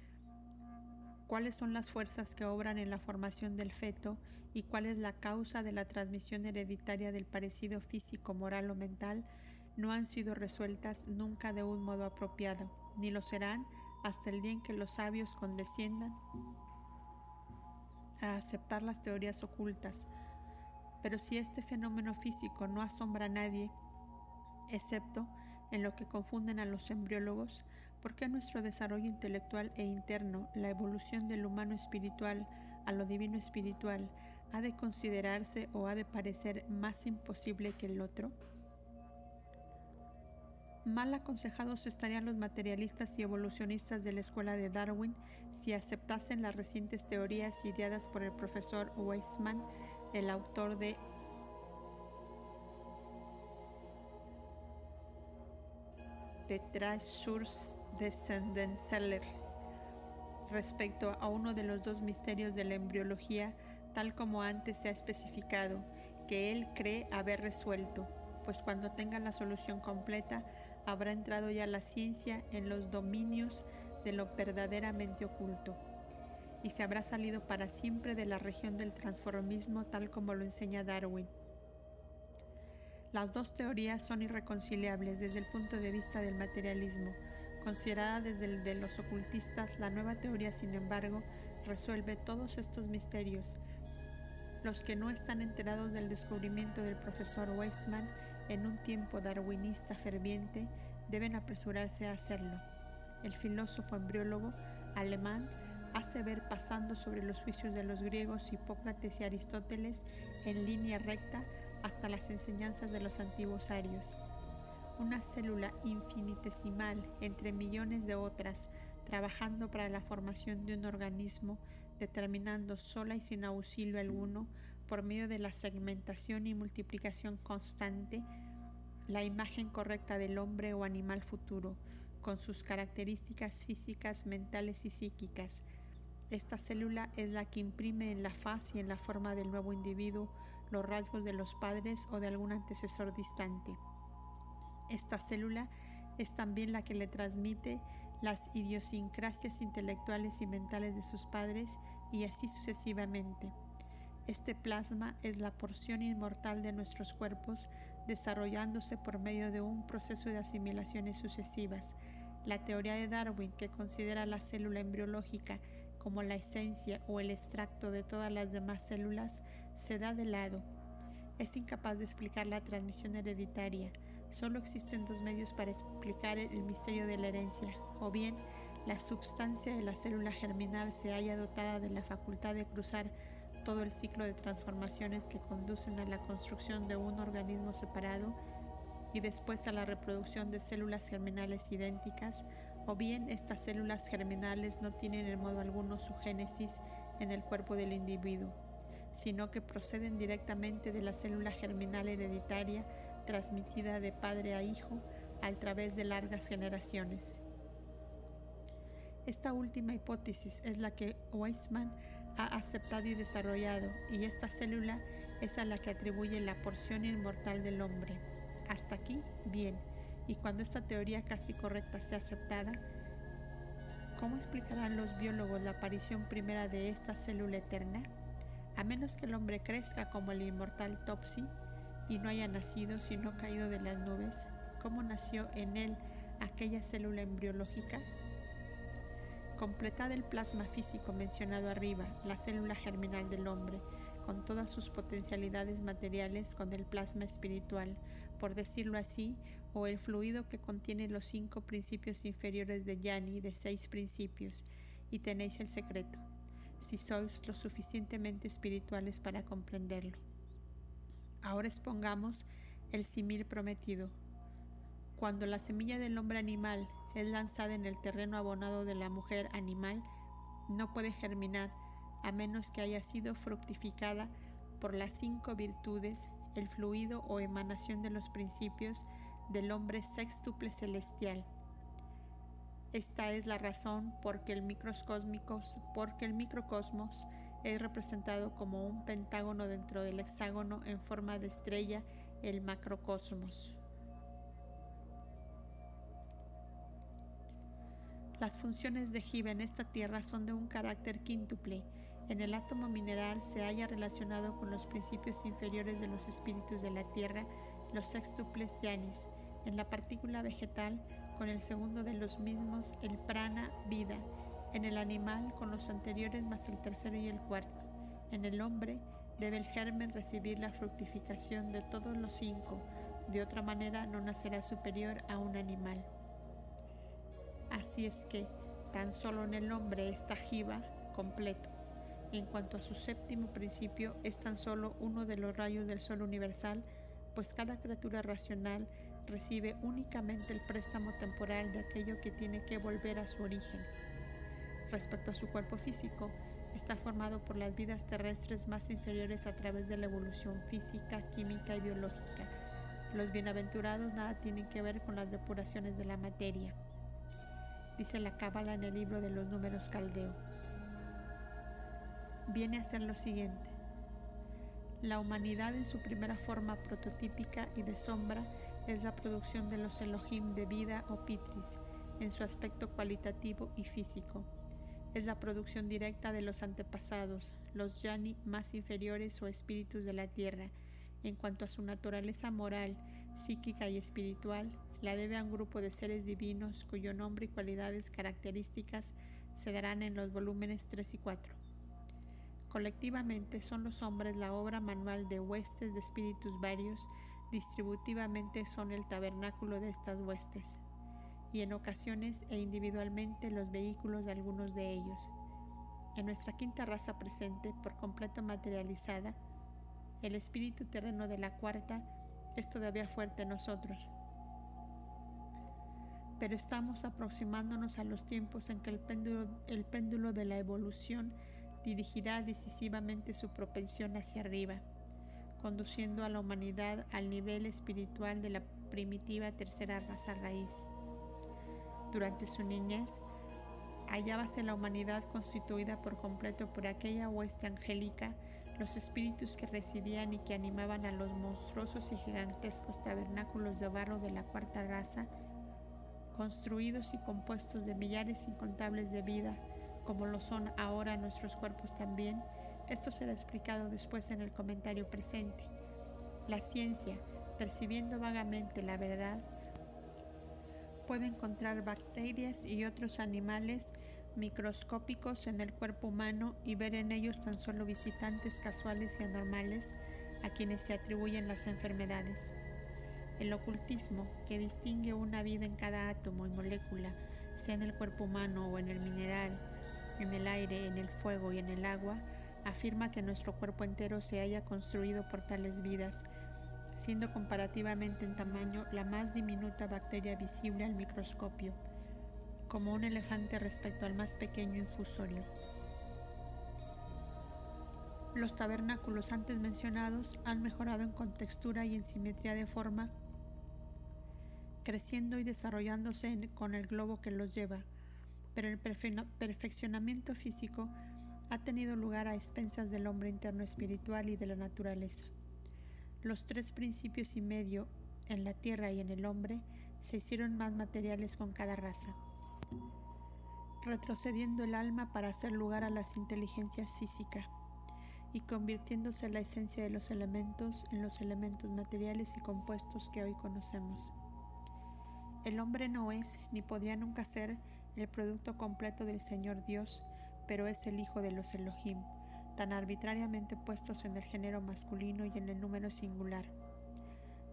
Speaker 1: cuáles son las fuerzas que obran en la formación del feto y cuál es la causa de la transmisión hereditaria del parecido físico, moral o mental, no han sido resueltas nunca de un modo apropiado, ni lo serán hasta el día en que los sabios condesciendan a aceptar las teorías ocultas. Pero si este fenómeno físico no asombra a nadie, excepto en lo que confunden a los embriólogos, ¿por qué nuestro desarrollo intelectual e interno, la evolución del humano espiritual a lo divino espiritual, ha de considerarse o ha de parecer más imposible que el otro? Mal aconsejados estarían los materialistas y evolucionistas de la escuela de Darwin si aceptasen las recientes teorías ideadas por el profesor Weismann, el autor de de Trashurs Descendenceller respecto a uno de los dos misterios de la embriología, tal como antes se ha especificado, que él cree haber resuelto, pues cuando tenga la solución completa, habrá entrado ya la ciencia en los dominios de lo verdaderamente oculto, y se habrá salido para siempre de la región del transformismo tal como lo enseña Darwin. Las dos teorías son irreconciliables desde el punto de vista del materialismo. Considerada desde el de los ocultistas, la nueva teoría, sin embargo, resuelve todos estos misterios. Los que no están enterados del descubrimiento del profesor Weissman en un tiempo darwinista ferviente deben apresurarse a hacerlo. El filósofo embriólogo alemán hace ver pasando sobre los juicios de los griegos Hipócrates y Aristóteles en línea recta hasta las enseñanzas de los antiguos arios. Una célula infinitesimal entre millones de otras, trabajando para la formación de un organismo, determinando sola y sin auxilio alguno, por medio de la segmentación y multiplicación constante, la imagen correcta del hombre o animal futuro, con sus características físicas, mentales y psíquicas. Esta célula es la que imprime en la faz y en la forma del nuevo individuo los rasgos de los padres o de algún antecesor distante. Esta célula es también la que le transmite las idiosincrasias intelectuales y mentales de sus padres y así sucesivamente. Este plasma es la porción inmortal de nuestros cuerpos desarrollándose por medio de un proceso de asimilaciones sucesivas. La teoría de Darwin, que considera la célula embriológica como la esencia o el extracto de todas las demás células, se da de lado. Es incapaz de explicar la transmisión hereditaria. Solo existen dos medios para explicar el misterio de la herencia, o bien la substancia de la célula germinal se haya dotada de la facultad de cruzar todo el ciclo de transformaciones que conducen a la construcción de un organismo separado y después a la reproducción de células germinales idénticas, o bien estas células germinales no tienen en modo alguno su génesis en el cuerpo del individuo sino que proceden directamente de la célula germinal hereditaria transmitida de padre a hijo a través de largas generaciones. Esta última hipótesis es la que Weissman ha aceptado y desarrollado, y esta célula es a la que atribuye la porción inmortal del hombre. Hasta aquí, bien, y cuando esta teoría casi correcta sea aceptada, ¿cómo explicarán los biólogos la aparición primera de esta célula eterna? A menos que el hombre crezca como el inmortal Topsy y no haya nacido sino caído de las nubes, ¿cómo nació en él aquella célula embriológica? Completada el plasma físico mencionado arriba, la célula germinal del hombre, con todas sus potencialidades materiales con el plasma espiritual, por decirlo así, o el fluido que contiene los cinco principios inferiores de Yani de seis principios, y tenéis el secreto si sois lo suficientemente espirituales para comprenderlo. Ahora expongamos el simil prometido. Cuando la semilla del hombre animal es lanzada en el terreno abonado de la mujer animal, no puede germinar a menos que haya sido fructificada por las cinco virtudes, el fluido o emanación de los principios del hombre sextuple celestial esta es la razón por que el porque el microcosmos es representado como un pentágono dentro del hexágono en forma de estrella, el macrocosmos. Las funciones de Jiva en esta tierra son de un carácter quíntuple. En el átomo mineral se haya relacionado con los principios inferiores de los espíritus de la tierra, los sextuples yanis. En la partícula vegetal con el segundo de los mismos, el prana, vida, en el animal con los anteriores más el tercero y el cuarto. En el hombre debe el germen recibir la fructificación de todos los cinco, de otra manera no nacerá superior a un animal. Así es que tan solo en el hombre está jiva completo. En cuanto a su séptimo principio, es tan solo uno de los rayos del sol universal, pues cada criatura racional recibe únicamente el préstamo temporal de aquello que tiene que volver a su origen. Respecto a su cuerpo físico, está formado por las vidas terrestres más inferiores a través de la evolución física, química y biológica. Los bienaventurados nada tienen que ver con las depuraciones de la materia, dice la Cábala en el libro de los números caldeo. Viene a ser lo siguiente. La humanidad en su primera forma prototípica y de sombra es la producción de los Elohim de vida o pitris en su aspecto cualitativo y físico. Es la producción directa de los antepasados, los yani más inferiores o espíritus de la tierra. En cuanto a su naturaleza moral, psíquica y espiritual, la debe a un grupo de seres divinos cuyo nombre y cualidades características se darán en los volúmenes 3 y 4. Colectivamente son los hombres la obra manual de huestes de espíritus varios, distributivamente son el tabernáculo de estas huestes, y en ocasiones e individualmente los vehículos de algunos de ellos. En nuestra quinta raza presente, por completo materializada, el espíritu terreno de la cuarta es todavía fuerte en nosotros. Pero estamos aproximándonos a los tiempos en que el péndulo, el péndulo de la evolución dirigirá decisivamente su propensión hacia arriba, conduciendo a la humanidad al nivel espiritual de la primitiva tercera raza raíz. Durante su niñez, hallábase la humanidad constituida por completo por aquella hueste angélica, los espíritus que residían y que animaban a los monstruosos y gigantescos tabernáculos de barro de la cuarta raza, construidos y compuestos de millares incontables de vida, como lo son ahora nuestros cuerpos también, esto será explicado después en el comentario presente. La ciencia, percibiendo vagamente la verdad, puede encontrar bacterias y otros animales microscópicos en el cuerpo humano y ver en ellos tan solo visitantes casuales y anormales a quienes se atribuyen las enfermedades. El ocultismo, que distingue una vida en cada átomo y molécula, sea en el cuerpo humano o en el mineral, en el aire, en el fuego y en el agua, afirma que nuestro cuerpo entero se haya construido por tales vidas, siendo comparativamente en tamaño la más diminuta bacteria visible al microscopio, como un elefante respecto al más pequeño infusorio. Los tabernáculos antes mencionados han mejorado en contextura y en simetría de forma, creciendo y desarrollándose con el globo que los lleva, pero el perfeccionamiento físico ha tenido lugar a expensas del hombre interno espiritual y de la naturaleza. Los tres principios y medio en la tierra y en el hombre se hicieron más materiales con cada raza, retrocediendo el alma para hacer lugar a las inteligencias físicas y convirtiéndose la esencia de los elementos en los elementos materiales y compuestos que hoy conocemos. El hombre no es, ni podría nunca ser, el producto completo del Señor Dios, pero es el hijo de los Elohim, tan arbitrariamente puestos en el género masculino y en el número singular.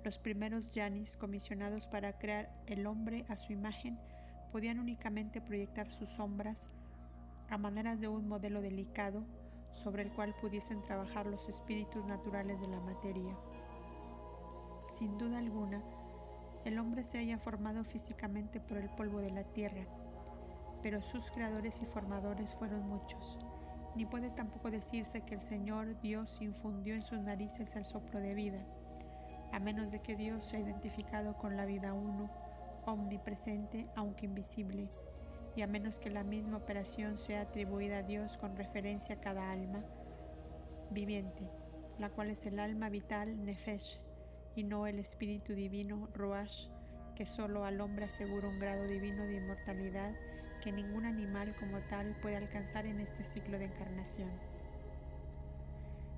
Speaker 1: Los primeros yanis, comisionados para crear el hombre a su imagen, podían únicamente proyectar sus sombras a maneras de un modelo delicado sobre el cual pudiesen trabajar los espíritus naturales de la materia. Sin duda alguna, el hombre se haya formado físicamente por el polvo de la tierra, pero sus creadores y formadores fueron muchos. Ni puede tampoco decirse que el Señor Dios infundió en sus narices el soplo de vida, a menos de que Dios sea identificado con la vida uno, omnipresente aunque invisible, y a menos que la misma operación sea atribuida a Dios con referencia a cada alma viviente, la cual es el alma vital Nefesh, y no el espíritu divino Ruach, que solo al hombre asegura un grado divino de inmortalidad que ningún animal como tal puede alcanzar en este ciclo de encarnación.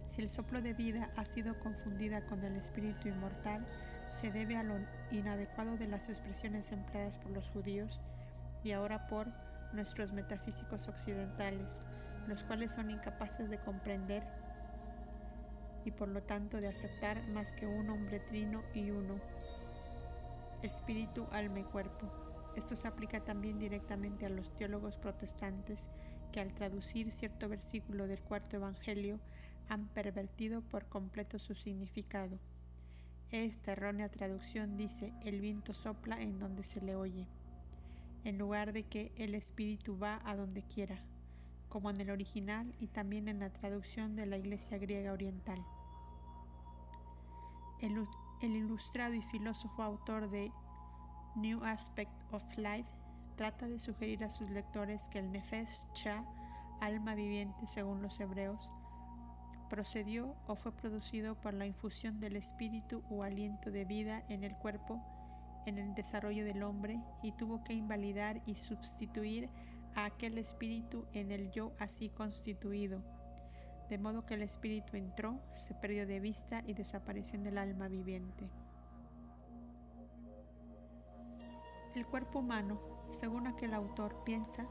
Speaker 1: Si el soplo de vida ha sido confundida con el espíritu inmortal, se debe a lo inadecuado de las expresiones empleadas por los judíos y ahora por nuestros metafísicos occidentales, los cuales son incapaces de comprender y por lo tanto de aceptar más que un hombre trino y uno, espíritu, alma y cuerpo. Esto se aplica también directamente a los teólogos protestantes que al traducir cierto versículo del cuarto Evangelio han pervertido por completo su significado. Esta errónea traducción dice el viento sopla en donde se le oye, en lugar de que el espíritu va a donde quiera, como en el original y también en la traducción de la Iglesia griega oriental. El, El ilustrado y filósofo autor de New Aspect of Life trata de sugerir a sus lectores que el Nefesh Cha, alma viviente según los hebreos, procedió o fue producido por la infusión del espíritu o aliento de vida en el cuerpo en el desarrollo del hombre y tuvo que invalidar y sustituir a aquel espíritu en el yo así constituido, de modo que el espíritu entró, se perdió de vista y desapareció en el alma viviente. El cuerpo humano, según aquel autor piensa,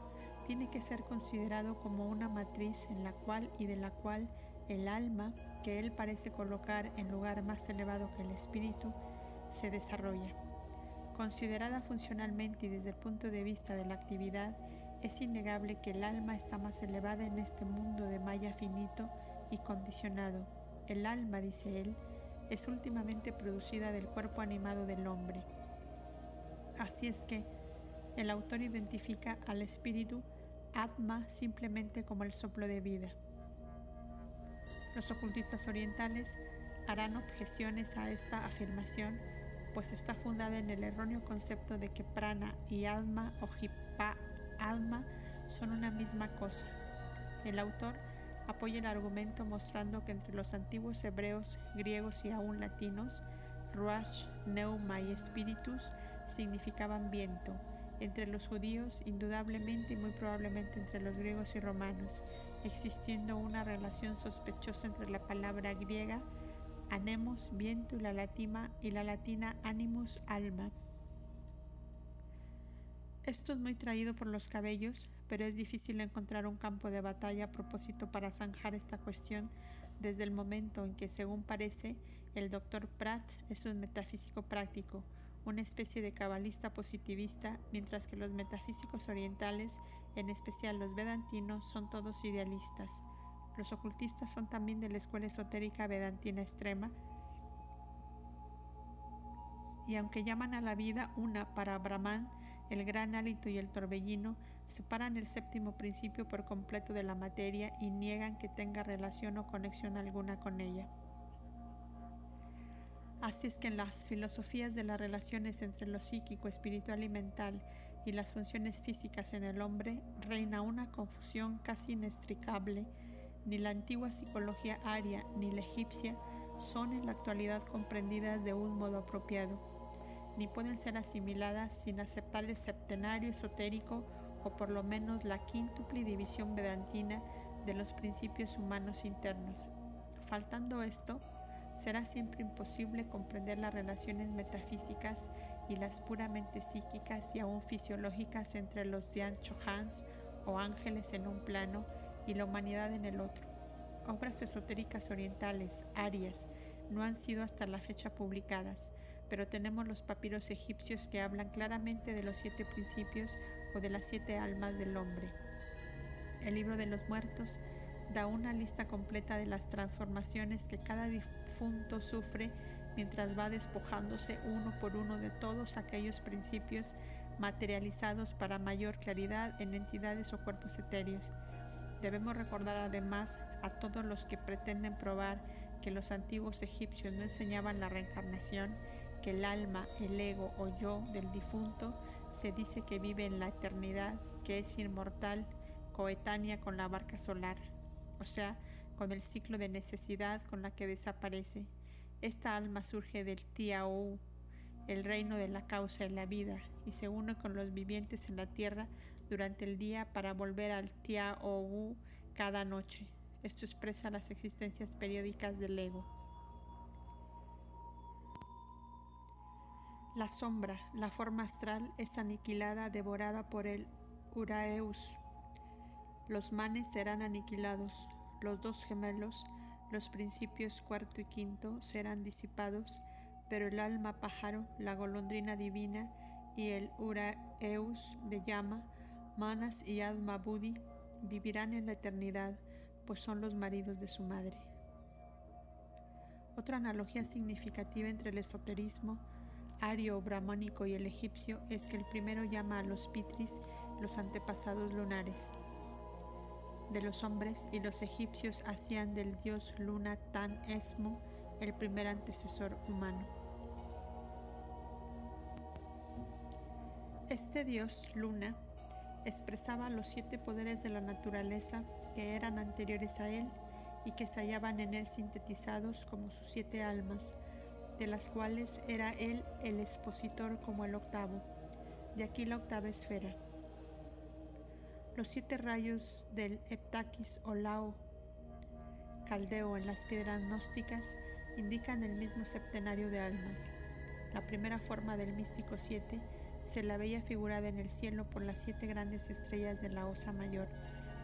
Speaker 1: tiene que ser considerado como una matriz en la cual y de la cual el alma, que él parece colocar en lugar más elevado que el espíritu, se desarrolla. Considerada funcionalmente y desde el punto de vista de la actividad, es innegable que el alma está más elevada en este mundo de malla finito y condicionado. El alma, dice él, es últimamente producida del cuerpo animado del hombre. Así es que el autor identifica al espíritu Atma simplemente como el soplo de vida. Los ocultistas orientales harán objeciones a esta afirmación, pues está fundada en el erróneo concepto de que prana y alma o jipa alma son una misma cosa. El autor apoya el argumento mostrando que entre los antiguos hebreos, griegos y aún latinos, ruach, neuma y spiritus significaban viento. Entre los judíos, indudablemente y muy probablemente entre los griegos y romanos, existiendo una relación sospechosa entre la palabra griega anemos, viento y la latina, y la latina animus, alma. Esto es muy traído por los cabellos, pero es difícil encontrar un campo de batalla a propósito para zanjar esta cuestión desde el momento en que, según parece, el doctor Pratt es un metafísico práctico, una especie de cabalista positivista, mientras que los metafísicos orientales, en especial los vedantinos, son todos idealistas. Los ocultistas son también de la escuela esotérica vedantina extrema, y aunque llaman a la vida una para Brahman, el gran hálito y el torbellino separan el séptimo principio por completo de la materia y niegan que tenga relación o conexión alguna con ella. Así es que en las filosofías de las relaciones entre lo psíquico, espiritual y mental y las funciones físicas en el hombre reina una confusión casi inextricable. Ni la antigua psicología aria ni la egipcia son en la actualidad comprendidas de un modo apropiado ni pueden ser asimiladas sin aceptar el septenario esotérico o por lo menos la quíntuple división vedantina de los principios humanos internos. Faltando esto, será siempre imposible comprender las relaciones metafísicas y las puramente psíquicas y aún fisiológicas entre los Dian Chohans o ángeles en un plano y la humanidad en el otro. Obras esotéricas orientales, arias, no han sido hasta la fecha publicadas, pero tenemos los papiros egipcios que hablan claramente de los siete principios o de las siete almas del hombre. El libro de los muertos da una lista completa de las transformaciones que cada difunto sufre mientras va despojándose uno por uno de todos aquellos principios materializados para mayor claridad en entidades o cuerpos etéreos. Debemos recordar además a todos los que pretenden probar que los antiguos egipcios no enseñaban la reencarnación que el alma, el ego o yo del difunto se dice que vive en la eternidad, que es inmortal, coetánea con la barca solar, o sea, con el ciclo de necesidad con la que desaparece. Esta alma surge del Tiaou, el reino de la causa en la vida, y se une con los vivientes en la tierra durante el día para volver al Tiaou cada noche. Esto expresa las existencias periódicas del ego. La sombra, la forma astral, es aniquilada, devorada por el Uraeus. Los manes serán aniquilados, los dos gemelos, los principios cuarto y quinto serán disipados, pero el alma pájaro, la golondrina divina y el Uraeus de llama, Manas y Adma Budi vivirán en la eternidad, pues son los maridos de su madre. Otra analogía significativa entre el esoterismo ario brahmánico y el egipcio es que el primero llama a los pitris los antepasados lunares de los hombres y los egipcios hacían del dios Luna Tan esmo el primer antecesor humano. Este dios Luna expresaba los siete poderes de la naturaleza que eran anteriores a él y que se hallaban en él sintetizados como sus siete almas, de las cuales era él el expositor como el octavo, de aquí la octava esfera. Los siete rayos del heptaquis o lao caldeo en las piedras gnósticas indican el mismo septenario de almas. La primera forma del místico siete se la veía figurada en el cielo por las siete grandes estrellas de la Osa Mayor,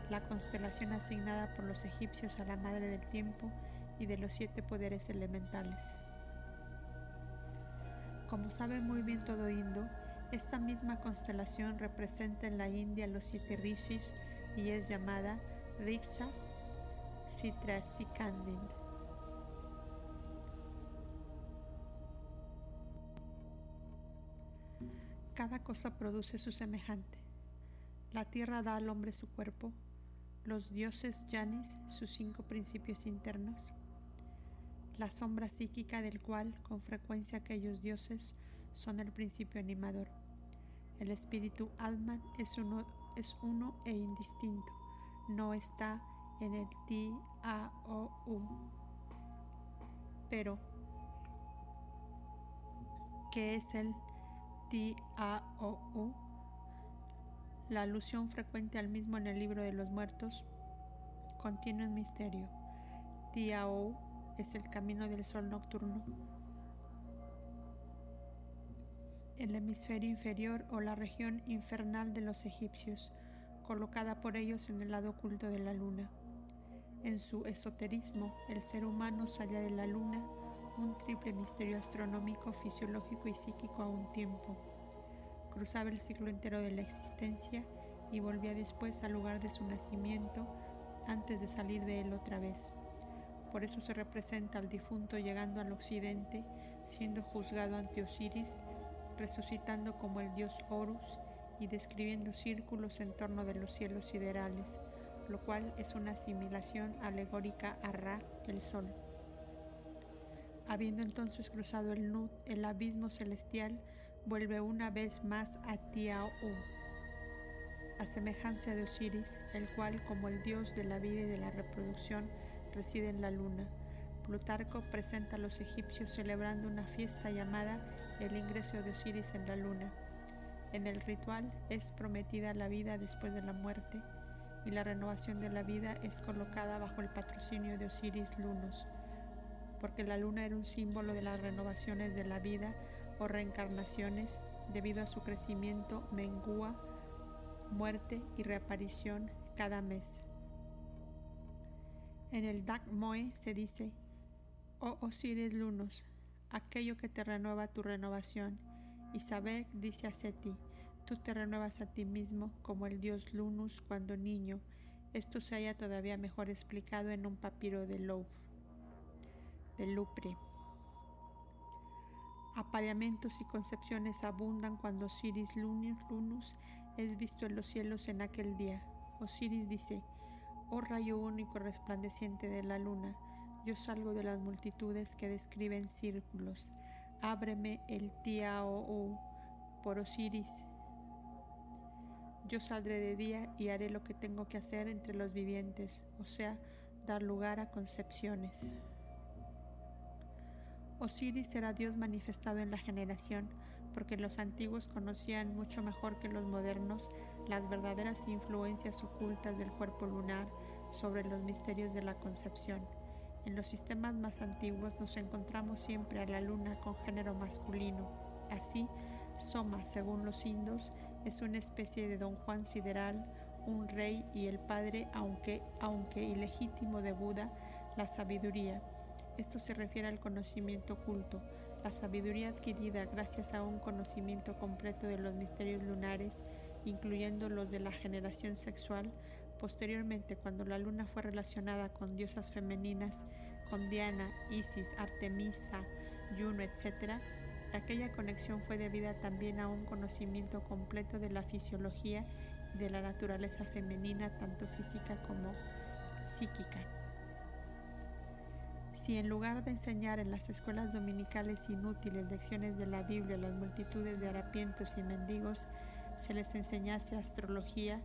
Speaker 1: la constelación asignada por los egipcios a la Madre del Tiempo y de los siete poderes elementales. Como sabe muy bien todo Indo, esta misma constelación representa en la India los siete rishis y es llamada Riksha Sitrasikandin. Cada cosa produce su semejante. La tierra da al hombre su cuerpo, los dioses yanis sus cinco principios internos, la sombra psíquica del cual con frecuencia aquellos dioses son el principio animador. El espíritu Atman es uno, es uno e indistinto, no está en el Ti, O. Pero, ¿qué es el Ti, O? La alusión frecuente al mismo en el libro de los muertos contiene un misterio. Ti, A, O, es el camino del sol nocturno. El hemisferio inferior o la región infernal de los egipcios, colocada por ellos en el lado oculto de la luna. En su esoterismo, el ser humano sale de la luna, un triple misterio astronómico, fisiológico y psíquico a un tiempo. Cruzaba el ciclo entero de la existencia y volvía después al lugar de su nacimiento antes de salir de él otra vez. Por eso se representa al difunto llegando al occidente, siendo juzgado ante Osiris, resucitando como el dios Horus y describiendo círculos en torno de los cielos siderales lo cual es una asimilación alegórica a Ra, el sol. Habiendo entonces cruzado el Nut, el abismo celestial vuelve una vez más a Tiao, a semejanza de Osiris, el cual, como el dios de la vida y de la reproducción, reside en la luna. Plutarco presenta a los egipcios celebrando una fiesta llamada el ingreso de Osiris en la luna. En el ritual es prometida la vida después de la muerte y la renovación de la vida es colocada bajo el patrocinio de Osiris Lunos, porque la luna era un símbolo de las renovaciones de la vida o reencarnaciones debido a su crecimiento, mengua, muerte y reaparición cada mes. En el Dak Moe se dice, Oh Osiris Lunos, aquello que te renueva tu renovación. Y Sabek dice a Seti, Tú te renuevas a ti mismo como el dios Lunus cuando niño. Esto se haya todavía mejor explicado en un papiro de Louvre, de Lupre. Apareamientos y concepciones abundan cuando Osiris Lunus es visto en los cielos en aquel día. Osiris dice, Oh rayo único resplandeciente de la luna, yo salgo de las multitudes que describen círculos. Ábreme el Tiao por Osiris yo saldré de día y haré lo que tengo que hacer entre los vivientes, o sea, dar lugar a concepciones. Osiris será Dios manifestado en la generación, porque los antiguos conocían mucho mejor que los modernos las verdaderas influencias ocultas del cuerpo lunar sobre los misterios de la concepción. En los sistemas más antiguos nos encontramos siempre a la luna con género masculino. Así, Soma, según los indos, es una especie de don Juan sideral, un rey y el padre, aunque, aunque ilegítimo de Buda, la sabiduría. Esto se refiere al conocimiento oculto, la sabiduría adquirida gracias a un conocimiento completo de los misterios lunares, incluyendo los de la generación sexual. Posteriormente, cuando la luna fue relacionada con diosas femeninas, con Diana, Isis, Artemisa, Juno, etc., Aquella conexión fue debida también a un conocimiento completo de la fisiología y de la naturaleza femenina, tanto física como psíquica. Si en lugar de enseñar en las escuelas dominicales inútiles lecciones de la Biblia a las multitudes de harapientos y mendigos, se les enseñase astrología,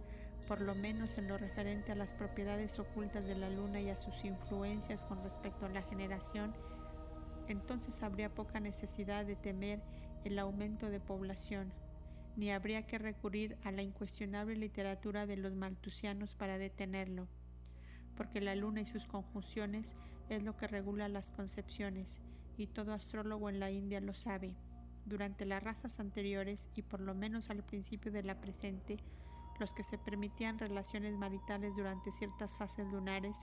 Speaker 1: por lo menos en lo referente a las propiedades ocultas de la luna y a sus influencias con respecto a la generación, entonces habría poca necesidad de temer el aumento de población, ni habría que recurrir a la incuestionable literatura de los maltusianos para detenerlo, porque la luna y sus conjunciones es lo que regula las concepciones, y todo astrólogo en la India lo sabe. Durante las razas anteriores y por lo menos al principio de la presente, los que se permitían relaciones maritales durante ciertas fases lunares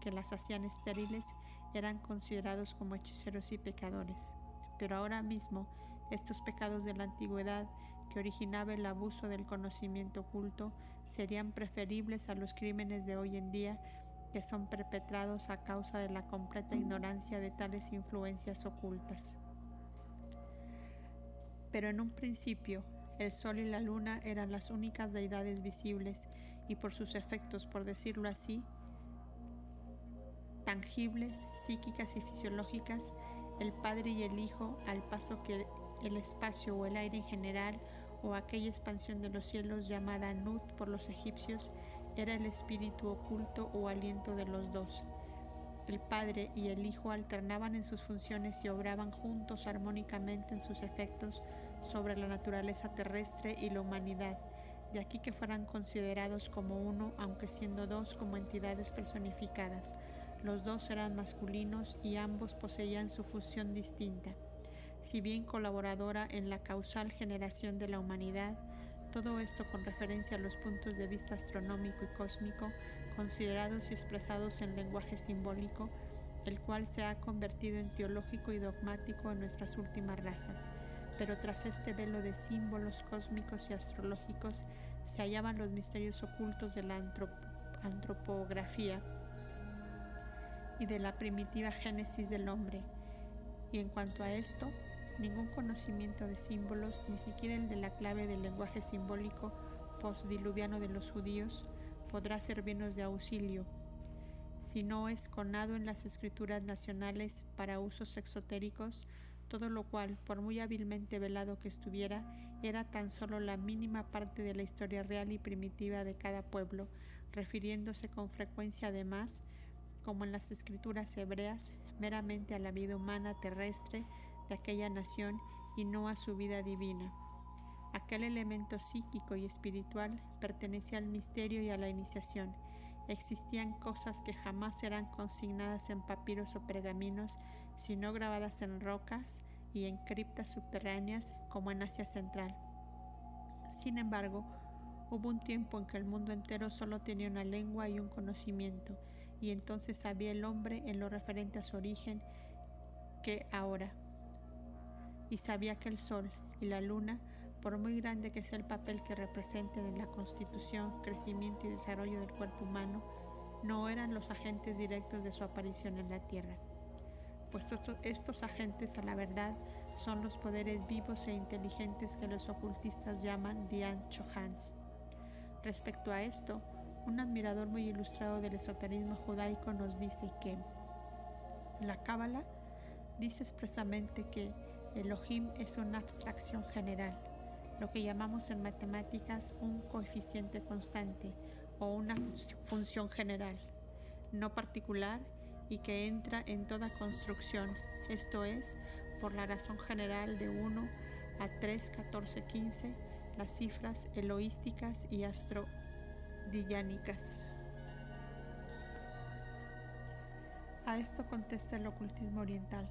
Speaker 1: que las hacían estériles eran considerados como hechiceros y pecadores. Pero ahora mismo, estos pecados de la antigüedad que originaba el abuso del conocimiento oculto serían preferibles a los crímenes de hoy en día que son perpetrados a causa de la completa ignorancia de tales influencias ocultas. Pero en un principio, el sol y la luna eran las únicas deidades visibles y por sus efectos, por decirlo así, tangibles, psíquicas y fisiológicas, el Padre y el Hijo, al paso que el espacio o el aire en general, o aquella expansión de los cielos llamada Nut por los egipcios, era el espíritu oculto o aliento de los dos. El Padre y el Hijo alternaban en sus funciones y obraban juntos armónicamente en sus efectos sobre la naturaleza terrestre y la humanidad, de aquí que fueran considerados como uno, aunque siendo dos como entidades personificadas. Los dos eran masculinos y ambos poseían su función distinta. Si bien colaboradora en la causal generación de la humanidad, todo esto con referencia a los puntos de vista astronómico y cósmico, considerados y expresados en lenguaje simbólico, el cual se ha convertido en teológico y dogmático en nuestras últimas razas. Pero tras este velo de símbolos cósmicos y astrológicos se hallaban los misterios ocultos de la antropografía y de la primitiva génesis del hombre. Y en cuanto a esto, Ningún conocimiento de símbolos, ni siquiera el de la clave del lenguaje simbólico postdiluviano de los judíos, podrá servirnos de auxilio, si no es conado en las escrituras nacionales para usos exotéricos, todo lo cual, por muy hábilmente velado que estuviera, era tan solo la mínima parte de la historia real y primitiva de cada pueblo, refiriéndose con frecuencia además, como en las escrituras hebreas, meramente a la vida humana terrestre de aquella nación y no a su vida divina. Aquel elemento psíquico y espiritual pertenecía al misterio y a la iniciación. Existían cosas que jamás serán consignadas en papiros o pergaminos, sino grabadas en rocas y en criptas subterráneas como en Asia Central. Sin embargo, hubo un tiempo en que el mundo entero solo tenía una lengua y un conocimiento, y entonces sabía el hombre en lo referente a su origen que ahora y sabía que el sol y la luna, por muy grande que sea el papel que representen en la constitución, crecimiento y desarrollo del cuerpo humano, no eran los agentes directos de su aparición en la Tierra, pues estos, agentes a la verdad son los poderes vivos e inteligentes que los ocultistas llaman Dian Chohans. Respecto a esto, un admirador muy ilustrado del esoterismo judaico nos dice que la Cábala dice expresamente que Elohim es una abstracción general, lo que llamamos en matemáticas un coeficiente constante o una función general, no particular y que entra en toda construcción, esto es, por la razón general de 1 a 3, 14, 15, las cifras eloísticas y astrodillánicas. A esto contesta el ocultismo oriental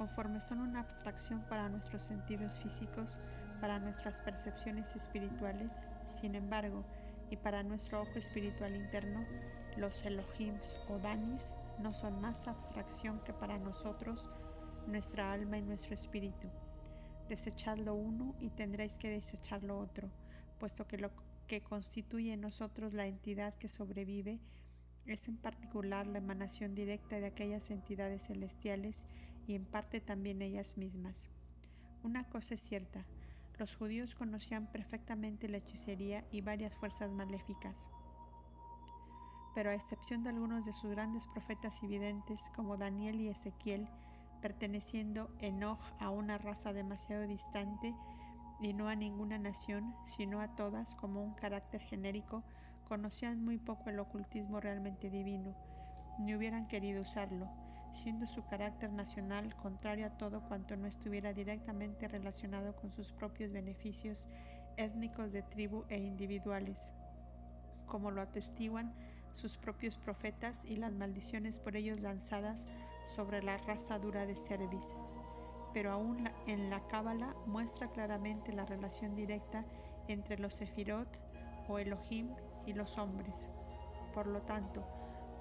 Speaker 1: conforme son una abstracción para nuestros sentidos físicos, para nuestras percepciones espirituales, sin embargo, y para nuestro ojo espiritual interno, los Elohims o Danis no son más abstracción que para nosotros nuestra alma y nuestro espíritu. Desechad lo uno y tendréis que desechar lo otro, puesto que lo que constituye en nosotros la entidad que sobrevive es en particular la emanación directa de aquellas entidades celestiales y en parte también ellas mismas. Una cosa es cierta, los judíos conocían perfectamente la hechicería y varias fuerzas maléficas, pero a excepción de algunos de sus grandes profetas y videntes como Daniel y Ezequiel, perteneciendo Enoch a una raza demasiado distante y no a ninguna nación, sino a todas como un carácter genérico, conocían muy poco el ocultismo realmente divino, ni hubieran querido usarlo, siendo su carácter nacional contrario a todo cuanto no estuviera directamente relacionado con sus propios beneficios étnicos de tribu e individuales, como lo atestiguan sus propios profetas y las maldiciones por ellos lanzadas sobre la raza dura de Cervis. Pero aún en la Cábala muestra claramente la relación directa entre los Sefirot o Elohim y los hombres. Por lo tanto,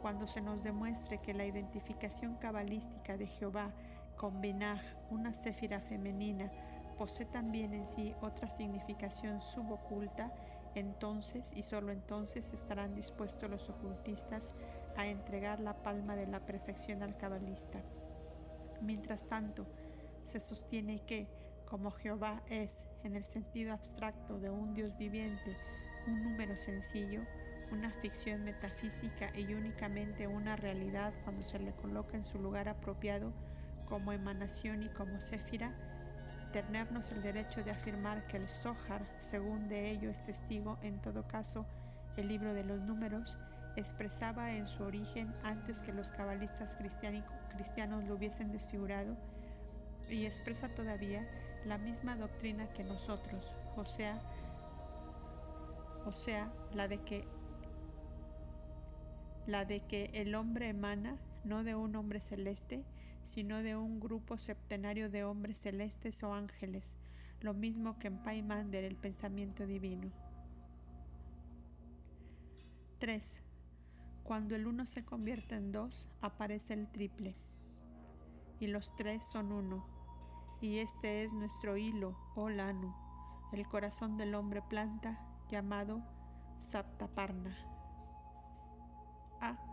Speaker 1: cuando se nos demuestre que la identificación cabalística de Jehová con Benaj, una céfira femenina, posee también en sí otra significación suboculta, entonces y solo entonces estarán dispuestos los ocultistas a entregar la palma de la perfección al cabalista. Mientras tanto, se sostiene que, como Jehová es, en el sentido abstracto de un Dios viviente, un número sencillo, una ficción metafísica y únicamente una realidad cuando se le coloca en su lugar apropiado como emanación y como céfira, tenernos el derecho de afirmar que el Zohar, según de ello es testigo, en todo caso, el libro de los números, expresaba en su origen antes que los cabalistas cristianos lo hubiesen desfigurado y expresa todavía la misma doctrina que nosotros, o sea, o sea, la de que la de que el hombre emana no de un hombre celeste, sino de un grupo septenario de hombres celestes o ángeles, lo mismo que en Paimander el pensamiento divino. 3. Cuando el uno se convierte en dos, aparece el triple, y los tres son uno, y este es nuestro hilo o lanu, el corazón del hombre planta llamado Saptaparna. A.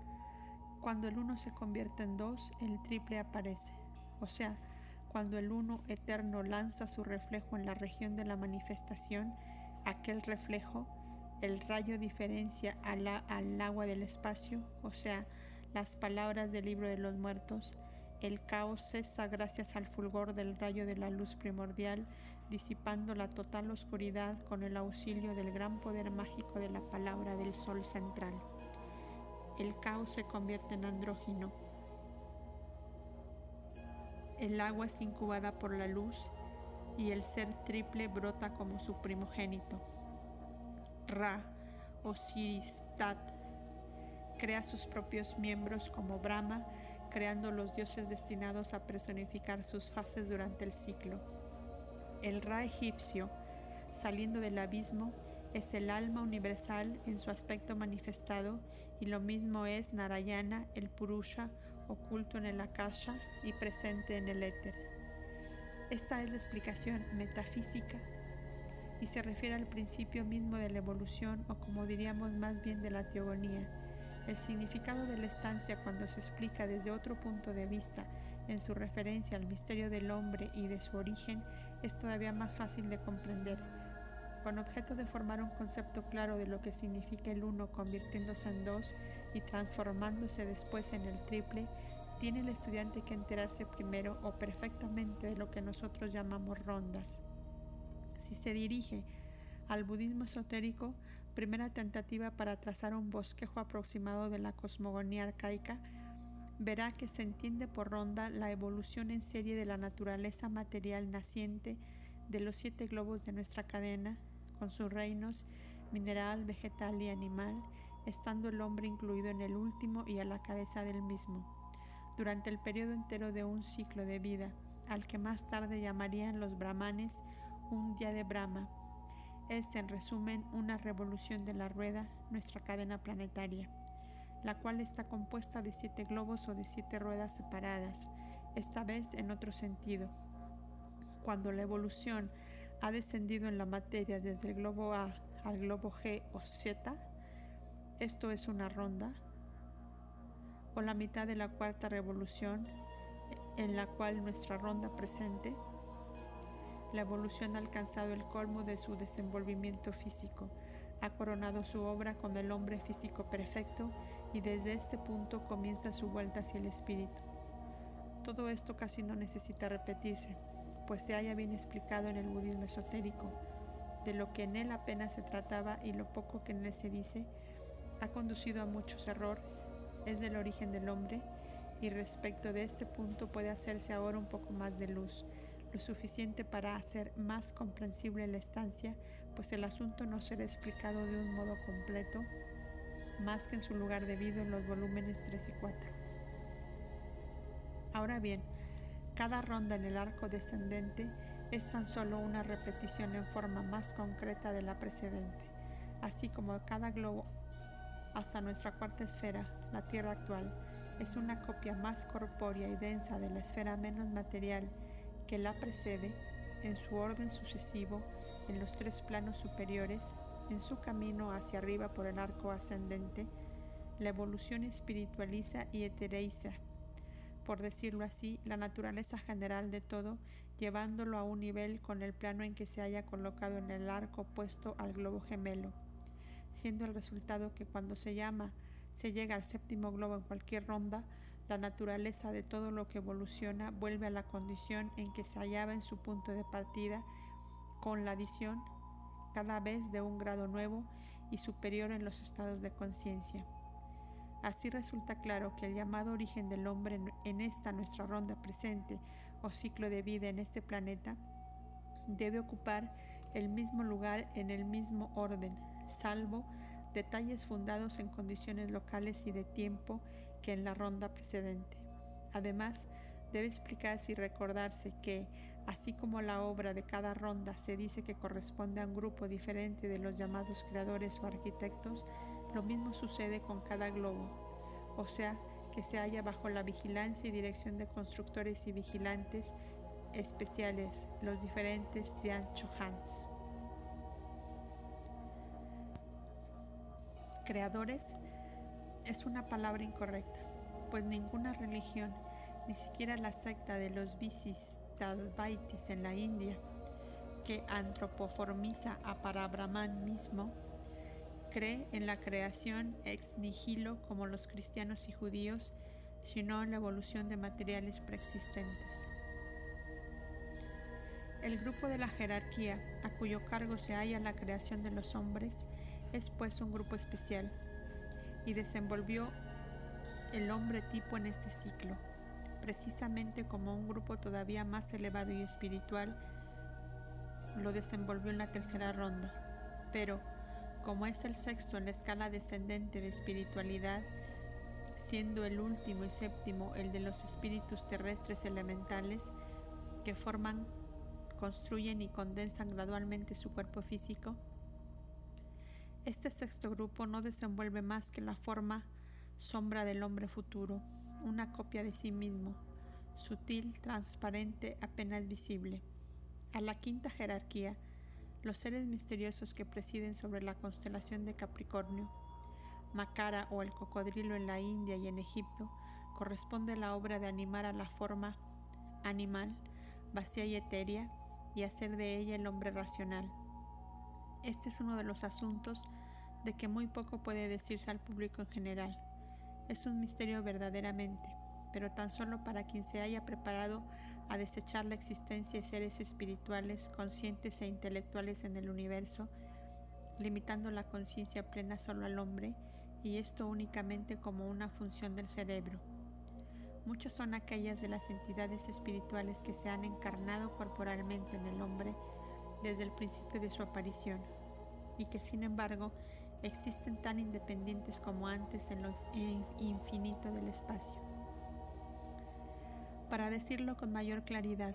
Speaker 1: Cuando el uno se convierte en dos, el triple aparece. O sea, cuando el uno eterno lanza su reflejo en la región de la manifestación, aquel reflejo, el rayo diferencia al, al agua del espacio, o sea, las palabras del libro de los muertos, el caos cesa gracias al fulgor del rayo de la luz primordial, disipando la total oscuridad con el auxilio del gran poder mágico de la palabra del sol central el caos se convierte en andrógino. El agua es incubada por la luz y el ser triple brota como su primogénito. Ra, Osiris, Tat, crea sus propios miembros como Brahma, creando los dioses destinados a personificar sus fases durante el ciclo. El Ra egipcio, saliendo del abismo, es el alma universal en su aspecto manifestado y lo mismo es Narayana, el Purusha, oculto en el Akasha y presente en el éter. Esta es la explicación metafísica y se refiere al principio mismo de la evolución o como diríamos más bien de la teogonía. El significado de la estancia cuando se explica desde otro punto de vista en su referencia al misterio del hombre y de su origen es todavía más fácil de comprender con objeto de formar un concepto claro de lo que significa el uno convirtiéndose en dos y transformándose después en el triple, tiene el estudiante que enterarse primero o perfectamente de lo que nosotros llamamos rondas. Si se dirige al budismo esotérico, primera tentativa para trazar un bosquejo aproximado de la cosmogonía arcaica, verá que se entiende por ronda la evolución en serie de la naturaleza material naciente de los siete globos de nuestra cadena, con sus reinos mineral, vegetal y animal, estando el hombre incluido en el último y a la cabeza del mismo, durante el periodo entero de un ciclo de vida, al que más tarde llamarían los brahmanes un día de Brahma. Es, en resumen, una revolución de la rueda, nuestra cadena planetaria, la cual está compuesta de siete globos o de siete ruedas separadas, esta vez en otro sentido. Cuando la evolución ha descendido en la materia desde el globo A al globo G o Z, esto es una ronda, o la mitad de la cuarta revolución en la cual nuestra ronda presente, la evolución ha alcanzado el colmo de su desenvolvimiento físico, Ha coronado su obra con el hombre físico perfecto y desde este punto comienza su vuelta hacia el espíritu. Todo esto casi no necesita repetirse, pues se haya bien explicado en el budismo esotérico. De lo que en él apenas se trataba y lo poco que en él se dice, ha conducido a muchos errores, es del origen del hombre y respecto de este punto puede hacerse ahora un poco más de luz, lo suficiente para hacer más comprensible la estancia, pues el asunto no será explicado de un modo completo, más que en su lugar debido en los volúmenes 3 y 4. Ahora bien, cada ronda en el arco descendente es tan solo una repetición en forma más concreta de la precedente, así como cada globo hasta nuestra cuarta esfera, la Tierra actual, es una copia más corpórea y densa de la esfera menos material que la precede en su orden sucesivo en los tres planos superiores, en su camino hacia arriba por el arco ascendente, la evolución espiritualiza y etereiza, por decirlo así, la naturaleza general de todo, llevándolo a un nivel con el plano en que se haya colocado en el arco opuesto al globo gemelo, siendo el resultado que cuando se llama se llega al séptimo globo en cualquier ronda, la naturaleza de todo lo que evoluciona vuelve a la condición en que se hallaba en su punto de partida, con la adición cada vez de un grado nuevo y superior en los estados de conciencia. Así resulta claro que el llamado origen del hombre en esta nuestra ronda presente o ciclo de vida en este planeta debe ocupar el mismo lugar en el mismo orden, salvo detalles fundados en condiciones locales y de tiempo que en la ronda precedente. Además, debe explicarse y recordarse que, así como la obra de cada ronda se dice que corresponde a un grupo diferente de los llamados creadores o arquitectos, lo mismo sucede con cada globo, o sea, que se halla bajo la vigilancia y dirección de constructores y vigilantes especiales, los diferentes Ancho Hans. creadores es una palabra incorrecta, pues ninguna religión, ni siquiera la secta de los Visistadvaitis en la India, que antropoformiza a Parabrahman mismo, cree en la creación ex nihilo como los cristianos y judíos, sino en la evolución de materiales preexistentes. El grupo de la jerarquía, a cuyo cargo se halla la creación de los hombres, es pues un grupo especial y desenvolvió el hombre tipo en este ciclo, precisamente como un grupo todavía más elevado y espiritual lo desenvolvió en la tercera ronda, pero como es el sexto en la escala descendente de espiritualidad, siendo el último y séptimo el de los espíritus terrestres elementales que forman, construyen y condensan gradualmente su cuerpo físico, este sexto grupo no desenvuelve más que la forma sombra del hombre futuro, una copia de sí mismo, sutil, transparente, apenas visible. A la quinta jerarquía, los seres misteriosos que presiden sobre la constelación de Capricornio, Macara o el cocodrilo en la India y en Egipto, corresponde la obra de animar a la forma animal, vacía y etérea, y hacer de ella el hombre racional. Este es uno de los asuntos de que muy poco puede decirse al público en general. Es un misterio verdaderamente, pero tan solo para quien se haya preparado a desechar la existencia de seres espirituales, conscientes e intelectuales en el universo, limitando la conciencia plena solo al hombre, y esto únicamente como una función del cerebro. Muchas son aquellas de las entidades espirituales que se han encarnado corporalmente en el hombre desde el principio de su aparición, y que sin embargo existen tan independientes como antes en lo infinito del espacio. Para decirlo con mayor claridad,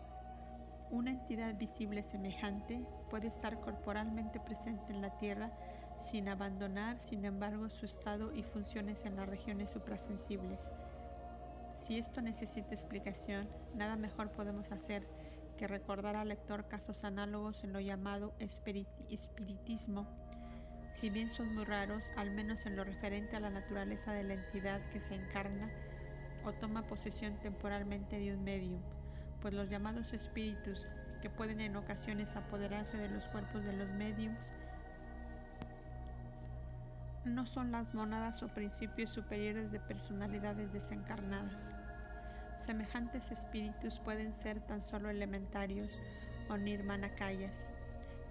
Speaker 1: una entidad visible semejante puede estar corporalmente presente en la Tierra sin abandonar, sin embargo, su estado y funciones en las regiones suprasensibles. Si esto necesita explicación, nada mejor podemos hacer que recordar al lector casos análogos en lo llamado espiritismo si bien son muy raros, al menos en lo referente a la naturaleza de la entidad que se encarna o toma posesión temporalmente de un medium, pues los llamados espíritus, que pueden en ocasiones apoderarse de los cuerpos de los mediums, no son las monadas o principios superiores de personalidades desencarnadas. Semejantes espíritus pueden ser tan solo elementarios o nirmanakayas.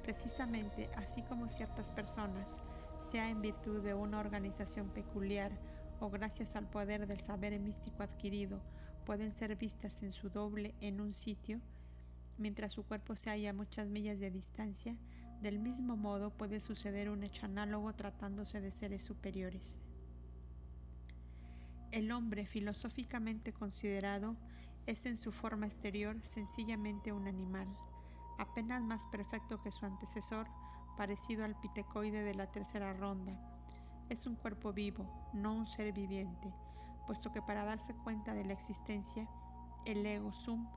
Speaker 1: Precisamente así como ciertas personas, sea en virtud de una organización peculiar o gracias al poder del saber místico adquirido, pueden ser vistas en su doble en un sitio, mientras su cuerpo se halla a muchas millas de distancia, del mismo modo puede suceder un hecho análogo tratándose de seres superiores. El hombre filosóficamente considerado es en su forma exterior sencillamente un animal, apenas más perfecto que su antecesor, parecido al pitecoide de la tercera ronda. Es un cuerpo vivo, no un ser viviente, puesto que para darse cuenta de la existencia, el ego sum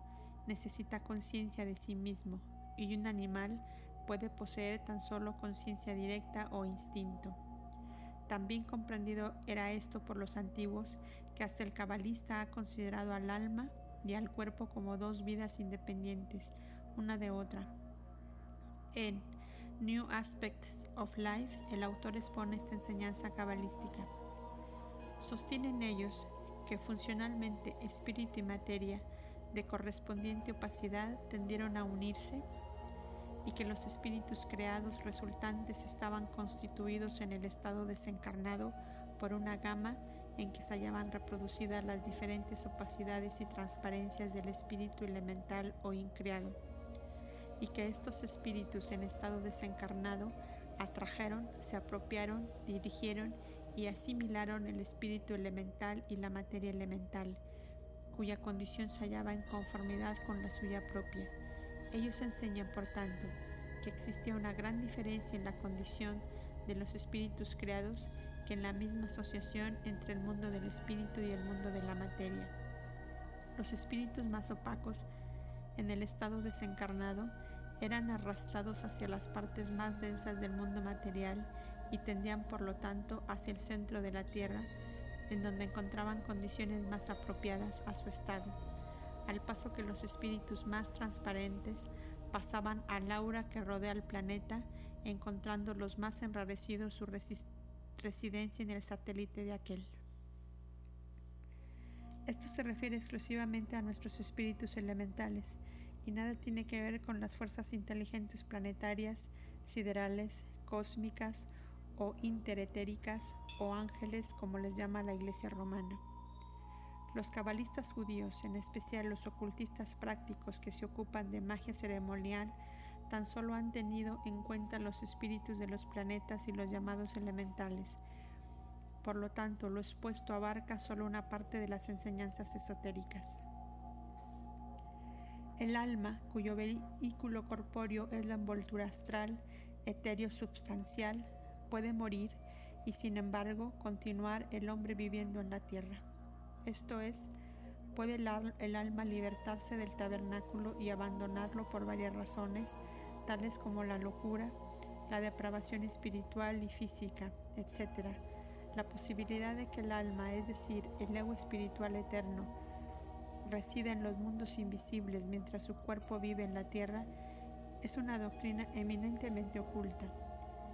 Speaker 1: necesita conciencia de sí mismo y un animal puede poseer tan solo conciencia directa o instinto. También comprendido era esto por los antiguos que hasta el cabalista ha considerado al alma y al cuerpo como dos vidas independientes, una de otra. En New Aspects of Life, el autor expone esta enseñanza cabalística. Sostienen ellos que funcionalmente espíritu y materia de correspondiente opacidad tendieron a unirse y que los espíritus creados resultantes estaban constituidos en el estado desencarnado por una gama en que se hallaban reproducidas las diferentes opacidades y transparencias del espíritu elemental o increado, y que estos espíritus en estado desencarnado atrajeron, se apropiaron, dirigieron y asimilaron el espíritu elemental y la materia elemental, cuya condición se hallaba en conformidad con la suya propia ellos enseñan, por tanto, que existía una gran diferencia en la condición de los espíritus creados que en la misma asociación entre el mundo del espíritu y el mundo de la materia. Los espíritus más opacos en el estado desencarnado eran arrastrados hacia las partes más densas del mundo material y tendían por lo tanto hacia el centro de la Tierra, en donde encontraban condiciones más apropiadas a su estado al paso que los espíritus más transparentes pasaban al aura que rodea al planeta, encontrando los más enrarecidos su residencia en el satélite de aquel. Esto se refiere exclusivamente a nuestros espíritus elementales y nada tiene que ver con las fuerzas inteligentes planetarias, siderales, cósmicas o interetéricas o ángeles como les llama la Iglesia romana. Los cabalistas judíos, en especial los ocultistas prácticos que se ocupan de magia ceremonial, tan solo han tenido en cuenta los espíritus de los planetas y los llamados elementales. Por lo tanto, lo expuesto abarca solo una parte de las enseñanzas esotéricas. El alma, cuyo vehículo corpóreo es la envoltura astral, etéreo substancial, puede morir y sin embargo continuar el hombre viviendo en la tierra. Esto es, puede el, alma libertarse del tabernáculo y abandonarlo por varias razones, tales como la locura, la depravación espiritual y física, etc. La posibilidad de que el alma, es decir, el ego espiritual eterno, resida en los mundos invisibles mientras su cuerpo vive en la tierra, es una doctrina eminentemente oculta,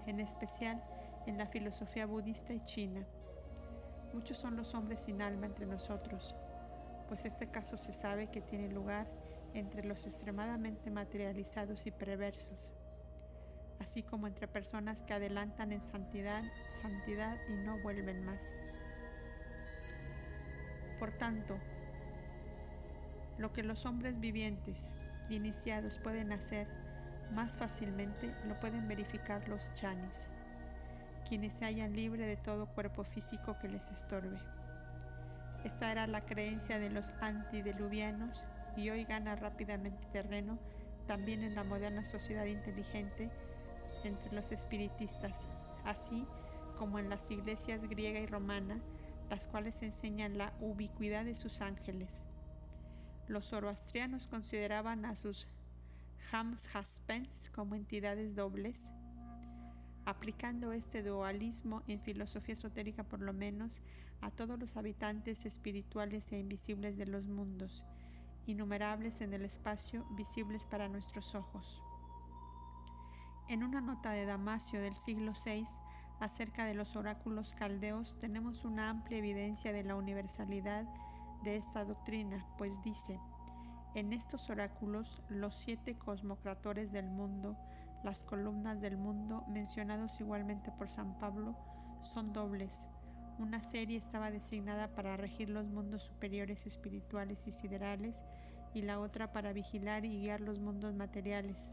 Speaker 1: en especial en la filosofía budista y china. Muchos son los hombres sin alma entre nosotros, pues este caso se sabe que tiene lugar entre los extremadamente materializados y perversos, así como entre personas que adelantan en santidad, santidad y no vuelven más. Por tanto, lo que los hombres vivientes y iniciados pueden hacer más fácilmente lo pueden verificar los chanis quienes se hallan libre de todo cuerpo físico que les estorbe. Esta era la creencia de los antideluvianos y hoy gana rápidamente terreno también en la moderna sociedad inteligente entre los espiritistas, así como en las iglesias griega y romana, las cuales enseñan la ubicuidad de sus ángeles. Los zoroastrianos consideraban a sus Hamshaspens como entidades dobles aplicando este dualismo en filosofía esotérica por lo menos a todos los habitantes espirituales e invisibles de los mundos, innumerables en el espacio, visibles para nuestros ojos. En una nota de Damasio del siglo VI, Acerca de los oráculos caldeos tenemos una amplia evidencia de la universalidad de esta doctrina, pues dice, en estos oráculos los siete cosmocratores del mundo, las columnas del mundo, mencionados igualmente por San Pablo, son dobles. Una serie estaba designada para regir los mundos superiores espirituales y siderales y la otra para vigilar y guiar los mundos materiales.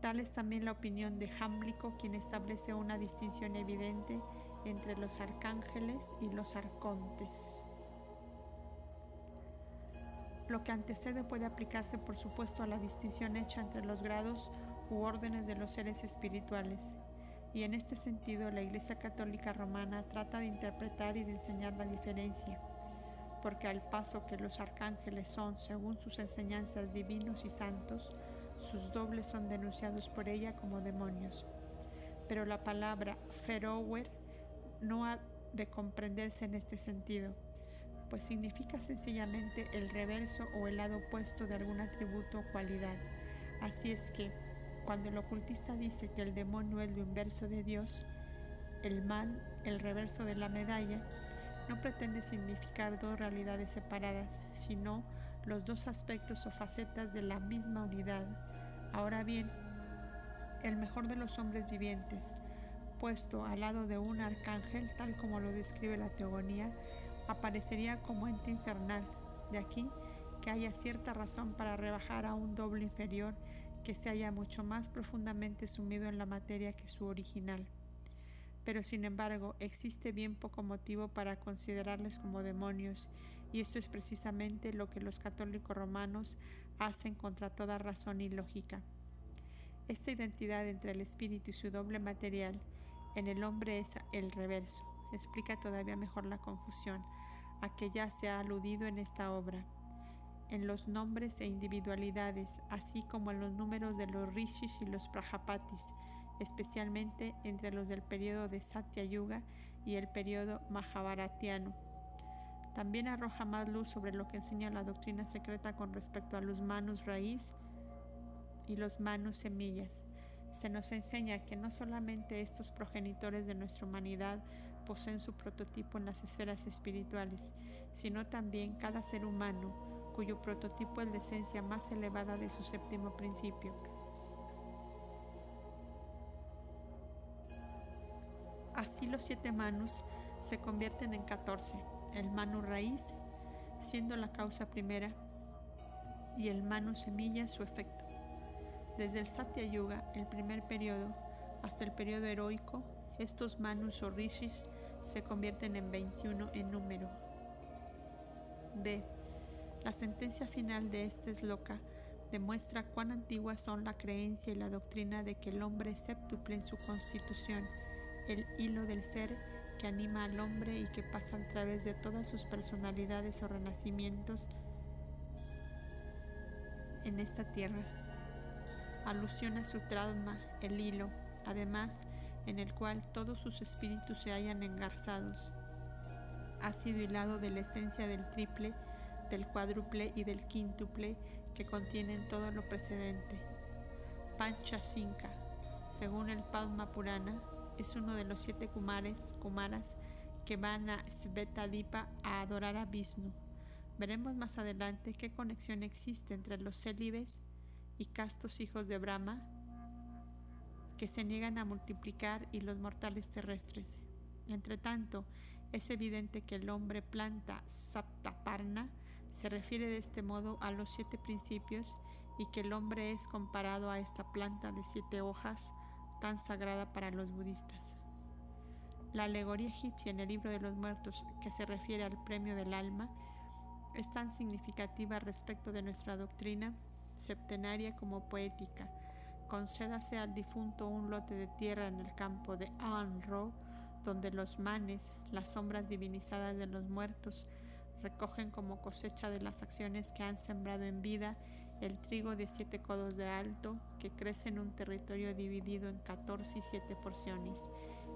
Speaker 1: Tal es también la opinión de Jámblico, quien establece una distinción evidente entre los arcángeles y los arcontes. Lo que antecede puede aplicarse, por supuesto, a la distinción hecha entre los grados u órdenes de los seres espirituales. Y en este sentido, la Iglesia Católica Romana trata de interpretar y de enseñar la diferencia, porque al paso que los arcángeles son, según sus enseñanzas, divinos y santos, sus dobles son denunciados por ella como demonios. Pero la palabra ferower no ha de comprenderse en este sentido, pues significa sencillamente el reverso o el lado opuesto de algún atributo o cualidad. Así es que, cuando el ocultista dice que el demonio es lo inverso de Dios, el mal, el reverso de la medalla, no pretende significar dos realidades separadas, sino los dos aspectos o facetas de la misma unidad. Ahora bien, el mejor de los hombres vivientes, puesto al lado de un arcángel, tal como lo describe la teogonía, aparecería como ente infernal. De aquí que haya cierta razón para rebajar a un doble inferior que se haya mucho más profundamente sumido en la materia que su original. Pero sin embargo, existe bien poco motivo para considerarles como demonios y esto es precisamente lo que los católicos romanos hacen contra toda razón y lógica. Esta identidad entre el espíritu y su doble material en el hombre es el reverso. Explica todavía mejor la confusión a que ya se ha aludido en esta obra. En los nombres e individualidades, así como en los números de los rishis y los prajapatis, especialmente entre los del periodo de Satya Yuga y el periodo Mahabharatiano también arroja más luz sobre lo que enseña la doctrina secreta con respecto a los manus raíz y los manus semillas. Se nos enseña que no solamente estos progenitores de nuestra humanidad poseen su prototipo en las esferas espirituales, sino también cada ser humano, cuyo prototipo es la esencia más elevada de su séptimo principio. Así los siete manus se convierten en catorce el manu raíz siendo la causa primera y el manu semilla su efecto. Desde el Satya Yuga, el primer periodo, hasta el periodo heroico, estos manus o rishis se convierten en 21 en número. B. La sentencia final de este esloka demuestra cuán antiguas son la creencia y la doctrina de que el hombre es séptuple en su constitución, el hilo del ser que anima al hombre y que pasa a través de todas sus personalidades o renacimientos en esta tierra. Alusión su trauma, el hilo, además, en el cual todos sus espíritus se hallan engarzados. Ha sido hilado de la esencia del triple, del cuádruple y del quíntuple que contienen todo lo precedente. Pancha Sinka, según el Padma Purana, es uno de los siete kumares, kumaras que van a Svetadipa a adorar a Vishnu. Veremos más adelante qué conexión existe entre los célibes y castos hijos de Brahma que se niegan a multiplicar y los mortales terrestres. Entre tanto, es evidente que el hombre planta Saptaparna se refiere de este modo a los siete principios y que el hombre es comparado a esta planta de siete hojas tan sagrada para los budistas. La alegoría egipcia en el libro de los muertos, que se refiere al premio del alma, es tan significativa respecto de nuestra doctrina septenaria como poética. Concédase al difunto un lote de tierra en el campo de Anro, donde los manes, las sombras divinizadas de los muertos, recogen como cosecha de las acciones que han sembrado en vida el trigo de siete codos de alto, que crece en un territorio dividido en 14 y siete porciones.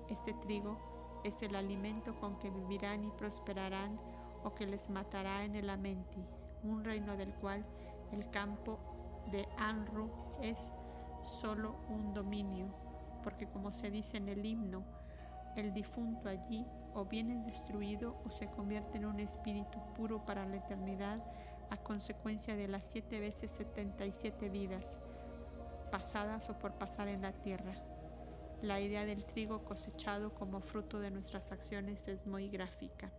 Speaker 1: Este trigo es el alimento con que vivirán y prosperarán o que les matará en el Amenti, un reino del cual el campo de Anru es solo un dominio, porque como se dice en el himno, el difunto allí o bien es destruido o se convierte en un espíritu puro para la eternidad a consecuencia de las siete veces setenta y siete vidas pasadas o por pasar en la tierra. La idea del trigo cosechado como fruto de nuestras acciones es muy gráfica.